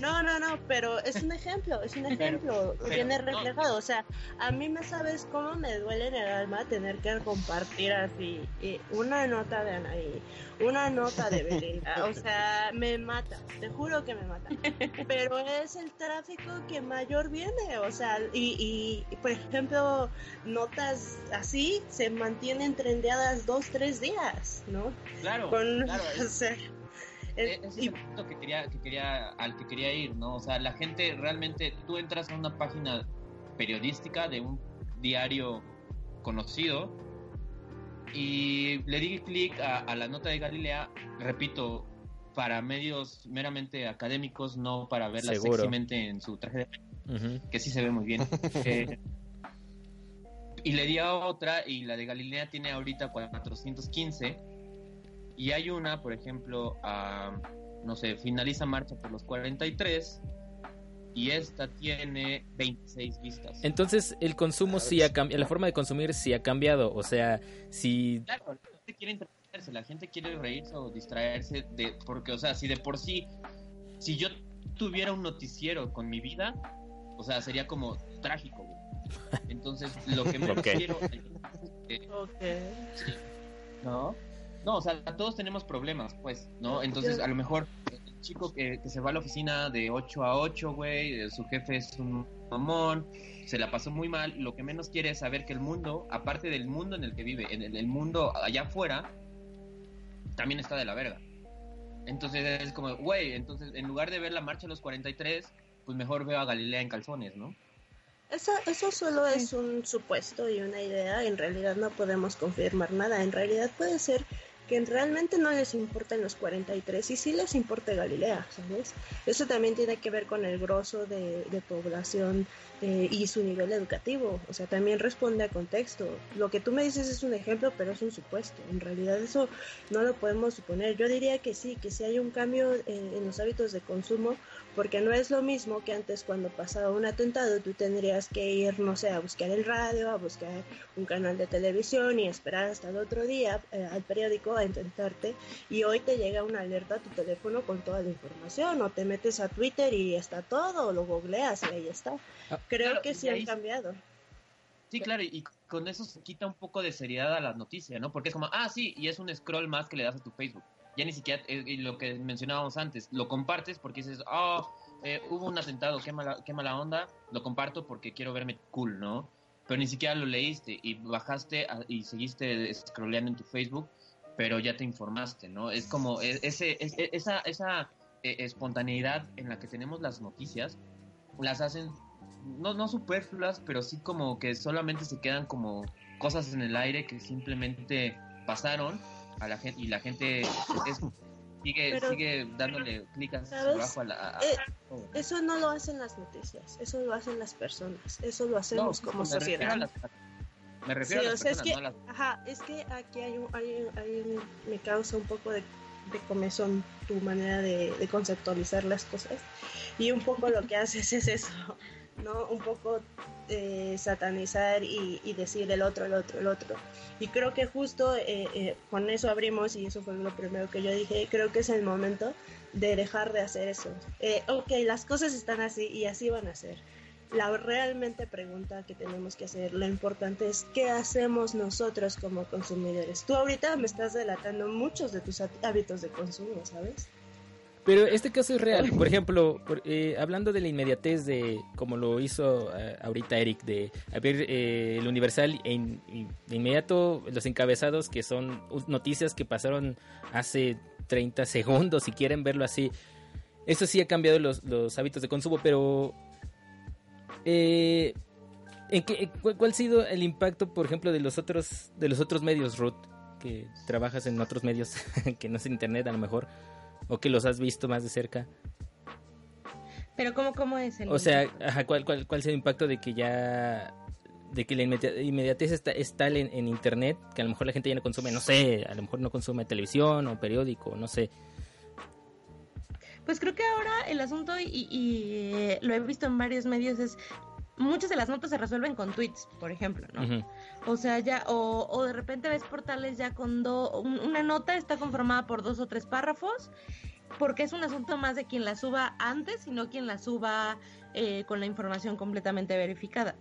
No, no, no, pero es un ejemplo, es un ejemplo, pero- viene no. reflejado. O sea, a mí me sabes cómo me duele en el alma tener que compartir así una nota de Anaí, una nota de Belinda. O sea, me mata, te juro que me mata. Pero es el tráfico que mayor viene, o sea, y, y por ejemplo, notas así se mantienen trendeadas dos, tres días, ¿no? Claro, Con- claro, o es- sea, Eh, Ese es el punto que quería, que quería, al que quería ir, ¿no? O sea, la gente realmente, tú entras a una página periodística de un diario conocido y le di clic a, a la nota de Galilea, repito, para medios meramente académicos, no para verla Seguro. sexymente en su traje de que sí se ve muy bien. Eh, y le di a otra, y la de Galilea tiene ahorita 415. Y hay una, por ejemplo, a, no sé, finaliza marcha por los 43. Y esta tiene 26 vistas. Entonces el consumo sí ha cambiado, la forma de consumir sí ha cambiado, o sea, si Claro, la gente quiere entretenerse, la gente quiere reírse o distraerse de, porque, o sea, si de por sí, si yo tuviera un noticiero con mi vida, o sea, sería como trágico, güey. Entonces, lo que menos Ok. quiero eh, ¿no? No, o sea, todos tenemos problemas, pues, ¿no? Entonces, a lo mejor el chico que, que se va a la oficina de 8 a 8, güey, eh, su jefe es un mamón, se la pasó muy mal, lo que menos quiere es saber que el mundo, aparte del mundo en el que vive, en el, el mundo allá afuera, también está de la verga. Entonces es como, güey, entonces en lugar de ver la marcha de los 43, pues mejor veo a Galilea en calzones, ¿no? Eso, eso solo es un supuesto y una idea. En realidad no podemos confirmar nada. En realidad puede ser que realmente no les importan los 43 y sí les importa Galilea, ¿sabes? Eso también tiene que ver con el grosso de, de población eh, y su nivel educativo. O sea, también responde a contexto. Lo que tú me dices es un ejemplo, pero es un supuesto. En realidad eso no lo podemos suponer. Yo diría que sí, que sí hay un cambio eh, en los hábitos de consumo, porque no es lo mismo que antes cuando pasaba un atentado tú tendrías que ir, no sé, a buscar el radio, a buscar un canal de televisión y esperar hasta el otro día eh, al periódico a intentarte y hoy te llega una alerta a tu teléfono con toda la información o te metes a Twitter y está todo o lo googleas y ahí está. Creo claro, que sí han cambiado. Sí, claro, y con eso se quita un poco de seriedad a la noticia, ¿no? Porque es como, ah, sí, y es un scroll más que le das a tu Facebook. Ya ni siquiera, eh, lo que mencionábamos antes, lo compartes porque dices, oh, hubo un atentado, qué mala, qué mala onda, lo comparto porque quiero verme cool, ¿no? Pero ni siquiera lo leíste y bajaste a- y seguiste scrolleando en tu Facebook, pero ya te informaste, ¿no? Es como e- ese, es- e- esa, esa eh, espontaneidad en la que tenemos las noticias, las hacen no, no superfluas, pero sí como que solamente se quedan como cosas en el aire que simplemente pasaron a la gente y la gente es- sigue, Pero- sigue dándole clic abajo a la... a- Eh, eso no lo hacen las noticias, eso lo hacen las personas, eso lo hacemos No, como sociedad. me refiero Sí, a o las sea, es que, no a las- ajá, es que aquí hay un, hay, hay un- me causa un poco de, de comezón tu manera de, de conceptualizar las cosas y un poco lo que haces es eso, ¿no? Un poco eh, satanizar y, decir el otro, el otro, el otro. Y creo que justo eh, eh, con eso abrimos y eso fue lo primero que yo dije, creo que es el momento de dejar de hacer eso. Eh, ok, las cosas están así y así van a ser la realmente pregunta que tenemos que hacer, lo importante es qué hacemos nosotros como consumidores. Tú ahorita me estás delatando muchos de tus há- hábitos de consumo, ¿sabes? Pero este caso es real. Por ejemplo, eh, hablando de la inmediatez de, como lo hizo eh, ahorita Eric, de abrir eh, el Universal e de inmediato los encabezados que son noticias que pasaron hace 30 segundos, si quieren verlo así. Eso sí ha cambiado los, hábitos de consumo, pero... ¿en qué- cuál, cuál ha sido el impacto, por ejemplo, de los otros, de los otros medios, Ruth? Que trabajas en otros medios que no es internet a lo mejor o que los has visto más de cerca. Pero ¿cómo, cómo es el O sea, ajá, ¿cuál, cuál, ¿cuál es el impacto de que ya de que la inmedi- inmediatez está, es tal en, en internet que a lo mejor la gente ya no consume, no sé, a lo mejor no consume televisión o periódico, no sé. Pues creo que ahora el asunto, y, y, eh, lo he visto en varios medios, es muchas de las notas se resuelven con tweets, por ejemplo, ¿no? O sea, ya, o, o de repente ves portales ya con do, un- una nota está conformada por dos o tres párrafos, porque es un asunto más de quien la suba antes y no quien la suba eh, con la información completamente verificada.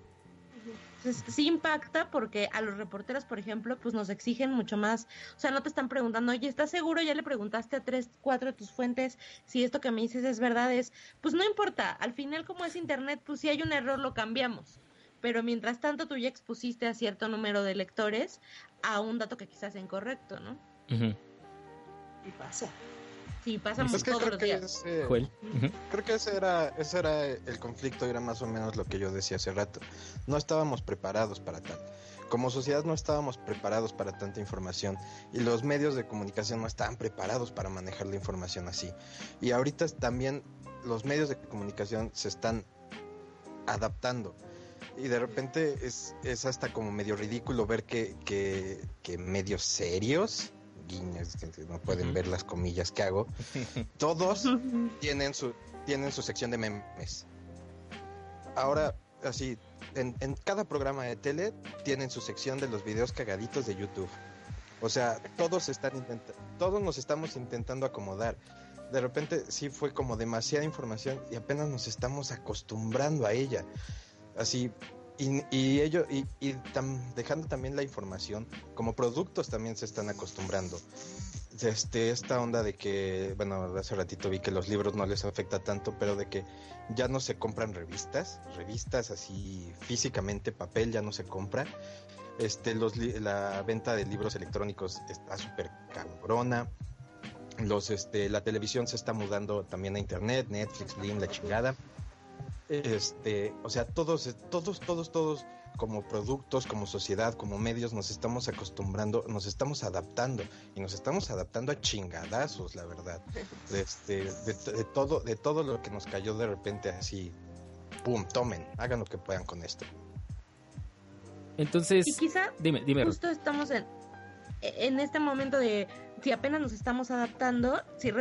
Entonces, sí impacta porque a los reporteros, por ejemplo, pues nos exigen mucho más. O sea, no te están preguntando, oye, ¿estás seguro? Ya le preguntaste a tres, cuatro de tus fuentes si esto que me dices es verdad. Es, pues no importa. Al final, como es internet, pues si hay un error, lo cambiamos. Pero mientras tanto, tú ya expusiste a cierto número de lectores a un dato que quizás sea incorrecto, ¿no? Y pasa. Sí, pasamos Es que todos creo los que, días. es, eh, Joel. Creo que ese era, ese era el conflicto, era más o menos lo que yo decía hace rato. No estábamos preparados para tal. Como sociedad no estábamos preparados para tanta información y los medios de comunicación no estaban preparados para manejar la información así. Y ahorita también los medios de comunicación se están adaptando. Y de repente es, es hasta como medio ridículo ver que, que, que medios serios, guiños, que no pueden ver las comillas que hago, todos tienen su, tienen su sección de memes. Ahora, así, en, en cada programa de tele tienen su sección de los videos cagaditos de YouTube. O sea, todos están intenta- todos nos estamos intentando acomodar. De repente sí fue como demasiada información y apenas nos estamos acostumbrando a ella. Así, y, y ello, y, y tam- dejando también la información, como productos también se están acostumbrando. Este, esta onda de que, bueno, hace ratito vi que los libros no les afecta tanto, pero de que ya no se compran revistas, revistas así físicamente, papel ya no se compra. Este, los la venta de libros electrónicos está súper cabrona. Los, este, la televisión se está mudando también a internet, Netflix, Blim, la chingada. Este, o sea, todos, todos, todos, todos, como productos, como sociedad, como medios, nos estamos acostumbrando, nos estamos adaptando y nos estamos adaptando a chingadazos, la verdad. Este, de, de todo, de todo lo que nos cayó de repente así, pum, tomen, hagan lo que puedan con esto. Entonces, Y quizá dime, dime. Justo estamos en, en este momento de, si apenas nos estamos adaptando, si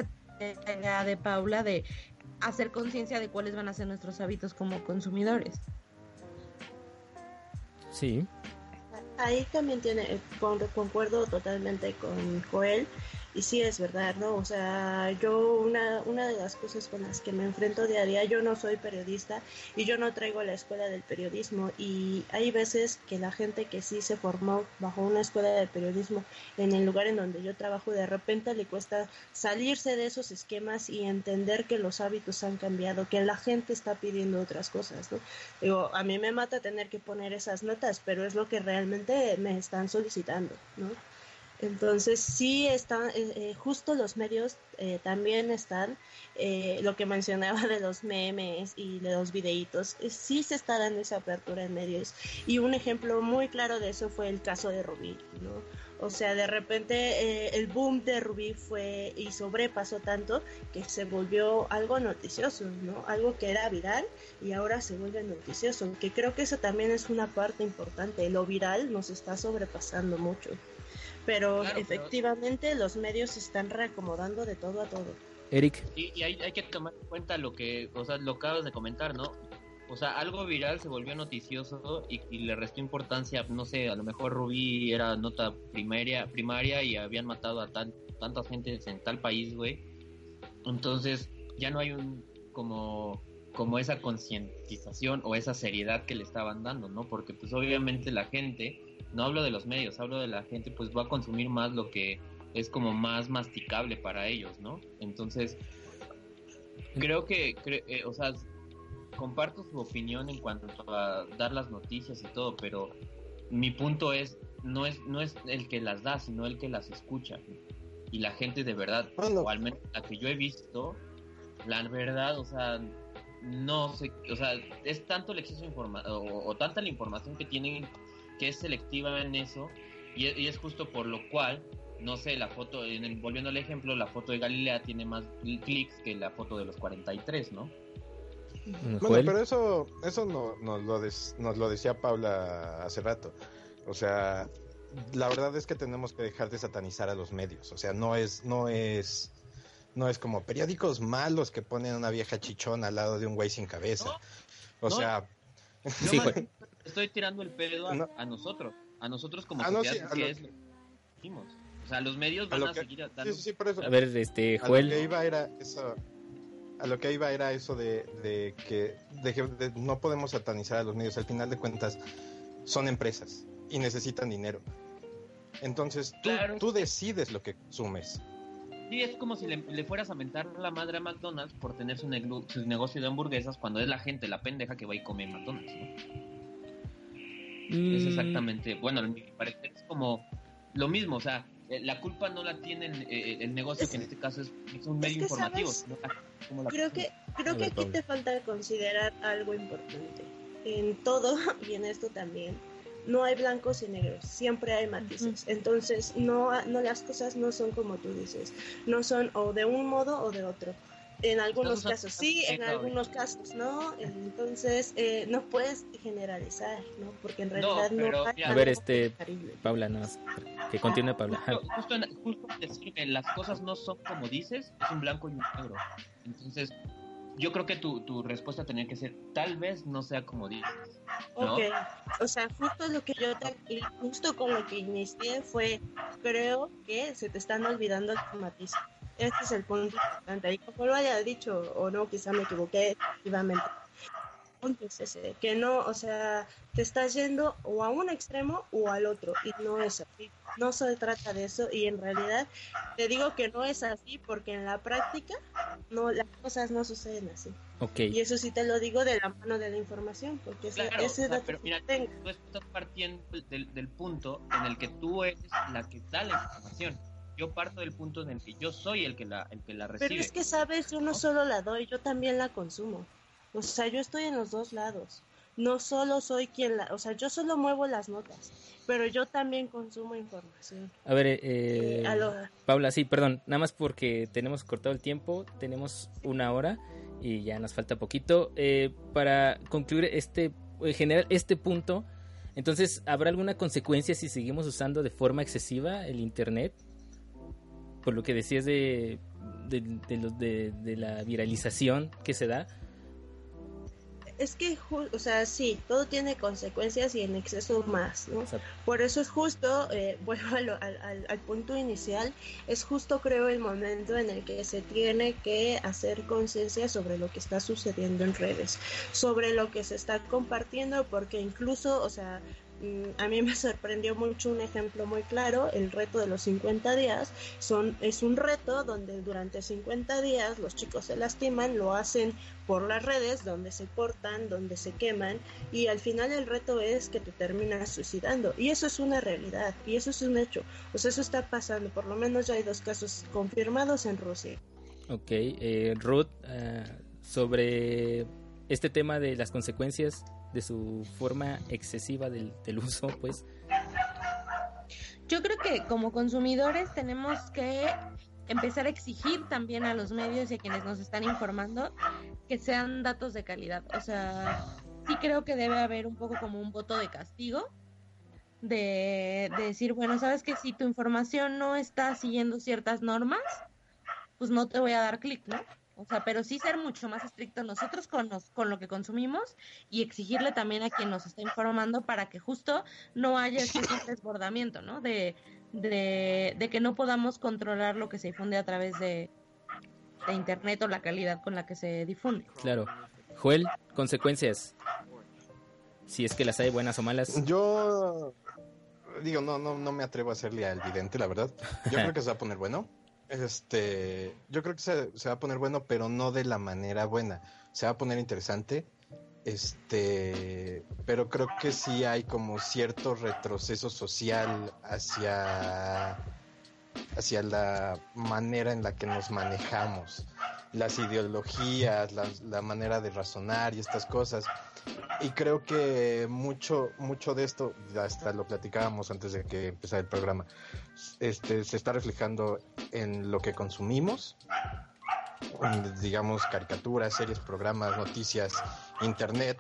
la de Paula de hacer conciencia de cuáles van a ser nuestros hábitos como consumidores. Sí. Ahí también tiene, con- concuerdo totalmente con Joel, y sí es verdad, ¿no? O sea, yo una, una de las cosas con las que me enfrento día a día, yo no soy periodista y yo no traigo la escuela del periodismo y hay veces que la gente que sí se formó bajo una escuela de periodismo en el lugar en donde yo trabajo, de repente le cuesta salirse de esos esquemas y entender que los hábitos han cambiado, que la gente está pidiendo otras cosas, ¿no? Digo, a mí me mata tener que poner esas notas, pero es lo que realmente me están solicitando, ¿no? Entonces sí están, eh, eh, justo los medios eh, también están, eh, lo que mencionaba de los memes y de los videitos, eh, sí se está dando esa apertura en medios. Y un ejemplo muy claro de eso fue el caso de Rubí, ¿no? O sea, de repente eh, el boom de Rubí fue y sobrepasó tanto que se volvió algo noticioso, ¿no? Algo que era viral y ahora se vuelve noticioso, que creo que eso también es una parte importante. Lo viral nos está sobrepasando mucho. Pero Claro, pero- efectivamente los medios se están reacomodando de todo a todo. Eric. Y, y hay, hay que tomar en cuenta lo que, o sea, lo que acabas de comentar, ¿no? O sea, algo viral se volvió noticioso y, y le restó importancia, no sé, a lo mejor Rubí era nota primaria, primaria y habían matado a tan, tantas gentes en tal país, güey. Entonces, ya no hay un, como, como esa concientización o esa seriedad que le estaban dando, ¿no? Porque pues obviamente la gente, no hablo de los medios, hablo de la gente, pues va a consumir más lo que es como más masticable para ellos, ¿no? Entonces, creo que, cre- eh, o sea, comparto su opinión en cuanto a dar las noticias y todo, pero mi punto es, no es, no es el que las da, sino el que las escucha. Y la gente de verdad, o al menos la que yo he visto, la verdad, o sea, no sé, o sea, es tanto el exceso de información, o, o tanta la información que tienen que es selectiva en eso, y, es- y es justo por lo cual, no sé, la foto, en el- volviendo al ejemplo, la foto de Galilea tiene más clics que la foto de los 43, ¿no? Bueno, pero eso, eso no, nos, lo des- nos lo decía Paula hace rato. O sea, la verdad es que tenemos que dejar de satanizar a los medios. O sea, no es, no es, no es como periódicos malos que ponen a una vieja chichona al lado de un güey sin cabeza. O No. sea, más estoy tirando el pedo a, a nosotros, a nosotros como Ah, no, sociedad, sí, a que es lo que hicimos. O sea, los medios A van a, que- seguir dando... sí, sí, por eso. A ver, este, A Joel. lo que iba era eso. A lo que iba era eso de, de que de de- no podemos satanizar a los medios. Al final de cuentas, son empresas y necesitan dinero. Entonces, tú, tú decides lo que consumes. Sí, es como si le, le fueras a mentar la madre a McDonald's por tener su, neglu- su negocio de hamburguesas cuando es la gente, la pendeja que va y come McDonald's, ¿no? Es exactamente, bueno, a mi parecer es como lo mismo, o sea, eh, la culpa no la tiene el, eh, el negocio, Es- que en este caso es, es un medio que, informativo. ¿sabes? sino la- como la- Creo que, creo que aquí te falta considerar algo importante. En todo, y en esto también, no hay blancos y negros, siempre hay matices. Entonces, no, no las cosas no son como tú dices, no son o de un modo o de otro. En algunos casos sí, en algunos casos no. Entonces, eh, no puedes generalizar, ¿no? Porque en realidad no, pero, hay A ver, este, terrible. Paula, no, que continúe Paula. Justo, justo, en- justo en decir que las cosas no son como dices, es un blanco y un negro. Entonces, yo creo que tu, tu respuesta tenía que ser, tal vez no sea como dices. ¿no? Ok, o sea, justo lo que yo te, justo con lo que inicié fue, creo que se te están olvidando los matices. Este es el punto importante. Y como lo haya dicho o no, quizá me equivoqué, efectivamente. El punto es ese, que no, o sea, te estás yendo o a un extremo o al otro, y no es así. No se trata de eso, y en realidad te digo que no es así porque en la práctica no las cosas no suceden así. Ok, Y eso sí te lo digo de la mano de la información, porque ese, Claro, ese o sea, dato pero mira, tengo. tú estás partiendo del, del punto en el que tú eres la que da la información. Yo parto del punto en el que yo soy el que la, el que la recibe. Pero es que, sabes, yo no solo la doy, yo también la consumo. O sea, yo estoy en los dos lados. No solo soy quien la... O sea, yo solo muevo las notas, pero yo también consumo información. a ver, eh, Eh. Paula, sí, perdón, nada más porque tenemos cortado el tiempo, tenemos una hora y ya nos falta poquito. Eh, para concluir este, en general, este punto, entonces, ¿habrá alguna consecuencia si seguimos usando de forma excesiva el Internet? Por lo que decías de, de, de los- de- de la viralización que se da. Es que, o sea, sí, todo tiene consecuencias y en exceso más, ¿no? O sea, Por eso es justo, eh, vuelvo al, al- al punto inicial, es justo creo el momento en el que se tiene que hacer conciencia sobre lo que está sucediendo en redes, sobre lo que se está compartiendo, porque incluso, o sea, a mí me sorprendió mucho un ejemplo muy claro, el reto de los 50 días, son, es un reto donde durante 50 días los chicos se lastiman, lo hacen por las redes, donde se cortan, donde se queman, y al final el reto es que te terminas suicidando. Y eso es una realidad, y eso es un hecho. O sea, eso está pasando. Por lo menos ya hay dos casos confirmados en Rusia. Ok, eh, Ruth, eh, sobre este tema de las consecuencias de su forma excesiva del, del uso, pues, Yo creo que como consumidores tenemos que empezar a exigir también a los medios y a quienes nos están informando que sean datos de calidad. O sea, sí creo que debe haber un poco como un voto de castigo de, de decir, bueno, sabes que si tu información no está siguiendo ciertas normas, pues no te voy a dar clic, ¿no? O sea, pero sí ser mucho más estrictos nosotros con, nos- con lo que consumimos y exigirle también a quien nos está informando para que justo no haya ese desbordamiento, ¿no? De, de, de que no podamos controlar lo que se difunde a través de, de Internet o la calidad con la que se difunde. claro. Joel, consecuencias. Si es que las hay buenas o malas. Yo digo, no, no, no me atrevo a hacerle al vidente, la verdad. Yo creo que se va a poner bueno. Este, yo creo que se, se va a poner bueno, pero no de la manera buena. Se va a poner interesante. Este, pero creo que sí hay como cierto retroceso social hacia hacia la manera en la que nos manejamos, las ideologías, la, la manera de razonar y estas cosas. Y creo que mucho, mucho de esto, hasta lo platicábamos antes de que empezara el programa, este, se está reflejando en lo que consumimos, digamos, caricaturas, series, programas, noticias, internet.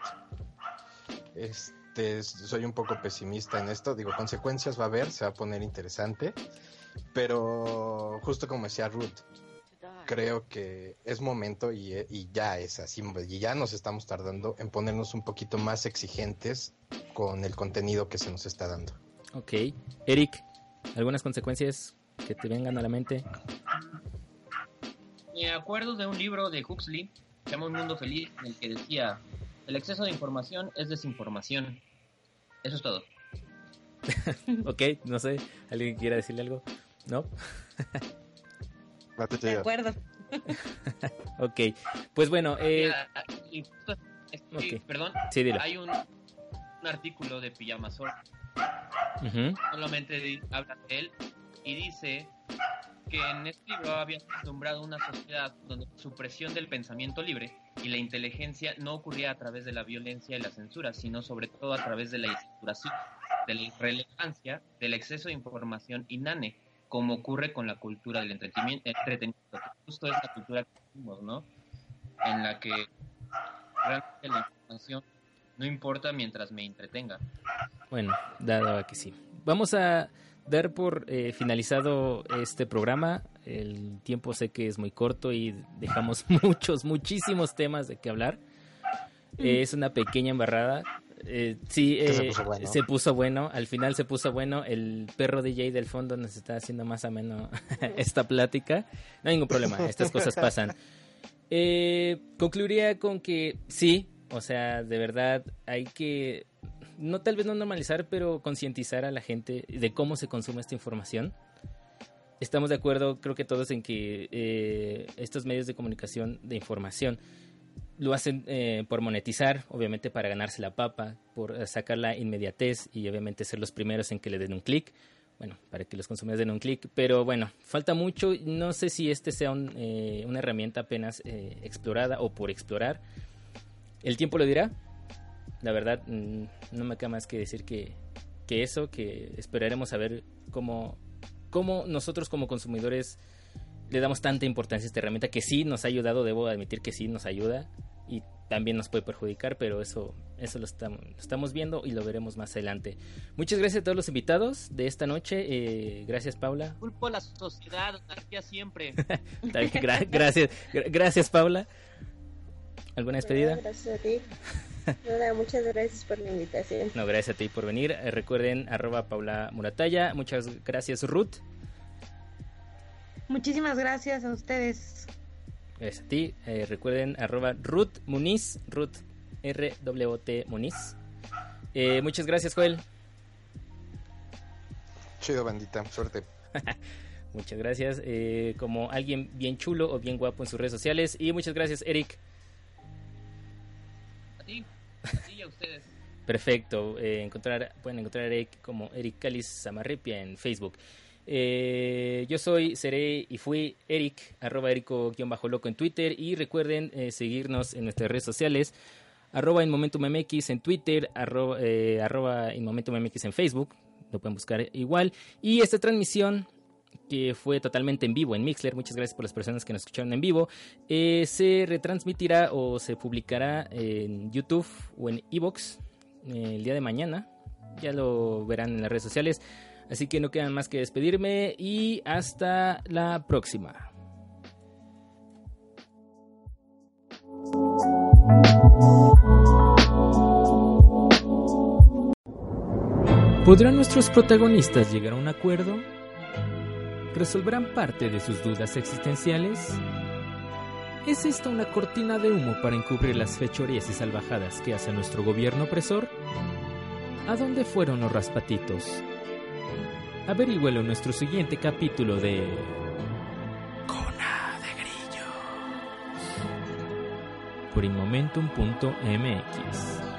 Este, soy un poco pesimista en esto, digo, consecuencias va a haber, se va a poner interesante, pero justo como decía Ruth, creo que es momento y, y ya es así, y ya nos estamos tardando en ponernos un poquito más exigentes con el contenido que se nos está dando. Ok. Eric, ¿algunas consecuencias que te vengan a la mente? Me acuerdo de un libro de Huxley, se llama Un Mundo Feliz, en el que decía, el exceso de información es desinformación. Eso es todo. ok, no sé. ¿Alguien quiera decirle algo? ¿No? De acuerdo. ok. Pues bueno, eh, justo- sí, ok. Perdón, Sí, dilo. hay un, un artículo de Pijama Sol ujú, solamente habla de él y dice que en este libro había acostumbrado una sociedad donde la supresión del pensamiento libre y la inteligencia no ocurría a través de la violencia y la censura, sino sobre todo a través de la insaturación, de la irrelevancia, del exceso de información inane, como ocurre con la cultura del entretenimiento, entretenimiento que justo es la cultura que vivimos, ¿no? En la que realmente la información no importa mientras me entretenga. Bueno, dado a que sí. Vamos a dar por eh, finalizado este programa. El tiempo sé que es muy corto y dejamos muchos, muchísimos temas de que hablar. Eh, es una pequeña embarrada. Eh, sí, se eh, puso bueno. se puso bueno. Al final se puso bueno. El perro DJ del fondo nos está haciendo más ameno esta plática. No hay ningún problema. Estas cosas pasan. Eh, concluiría con que sí, o sea, de verdad hay que, no tal vez no normalizar, pero concientizar a la gente de cómo se consume esta información. Estamos de acuerdo, creo que todos, en que estos medios de comunicación de información lo hacen eh, por monetizar, obviamente para ganarse la papa, por eh, sacar la inmediatez y obviamente ser los primeros en que le den un clic. Bueno, para que los consumidores den un clic. Pero bueno, falta mucho. No sé si este sea un, eh, una herramienta apenas eh, explorada o por explorar. El tiempo lo dirá. La verdad, mm, no me queda más que decir que, que eso, que esperaremos a ver cómo, cómo nosotros como consumidores le damos tanta importancia a esta herramienta que sí nos ha ayudado, debo admitir que sí nos ayuda y también nos puede perjudicar, pero eso, eso lo, estamos, lo estamos viendo y lo veremos más adelante. Muchas gracias a todos los invitados de esta noche. eh, gracias, Paula. Culpo a la sociedad, anarquía siempre. Gracias, gra- gracias, Paula. ¿Alguna despedida? Gracias a ti. Nada, muchas gracias por la invitación. No, gracias a ti por venir. Eh, recuerden, arroba Paula Muratalla. Muchas gracias, Ruth. Muchísimas gracias a ustedes. Gracias a ti. Eh, recuerden, arroba Ruth Muniz. Ruth R-W-T Muniz. Eh, muchas gracias, Joel. Chido, bandita. Suerte. Muchas gracias. Eh, como alguien bien chulo o bien guapo en sus redes sociales. Y muchas gracias, Eric. A ti, a ti y a ustedes. Perfecto. eh, encontrar, pueden encontrar a Eric como Eric Calis Samarripia en Facebook. Eh, yo soy, seré y fui Eric, arroba Erico-loco en Twitter. Y recuerden eh, seguirnos en nuestras redes sociales. Arroba en Momentum MX en Twitter, arroba, eh, arroba en Momentum MX en Facebook. Lo pueden buscar igual. Y esta transmisión que fue totalmente en vivo en Mixler. Muchas gracias por las personas que nos escucharon en vivo. Eh, se retransmitirá o se publicará en YouTube o en Evox el día de mañana. Ya lo verán en las redes sociales. Así que no quedan más que despedirme y hasta la próxima. ¿Podrán nuestros protagonistas llegar a un acuerdo? ¿Resolverán parte de sus dudas existenciales? ¿Es esta una cortina de humo para encubrir las fechorías y salvajadas que hace nuestro gobierno opresor? ¿A dónde fueron los raspatitos? Averígüelo en nuestro siguiente capítulo de... Cona de Grillos. Por inmomentum.mx.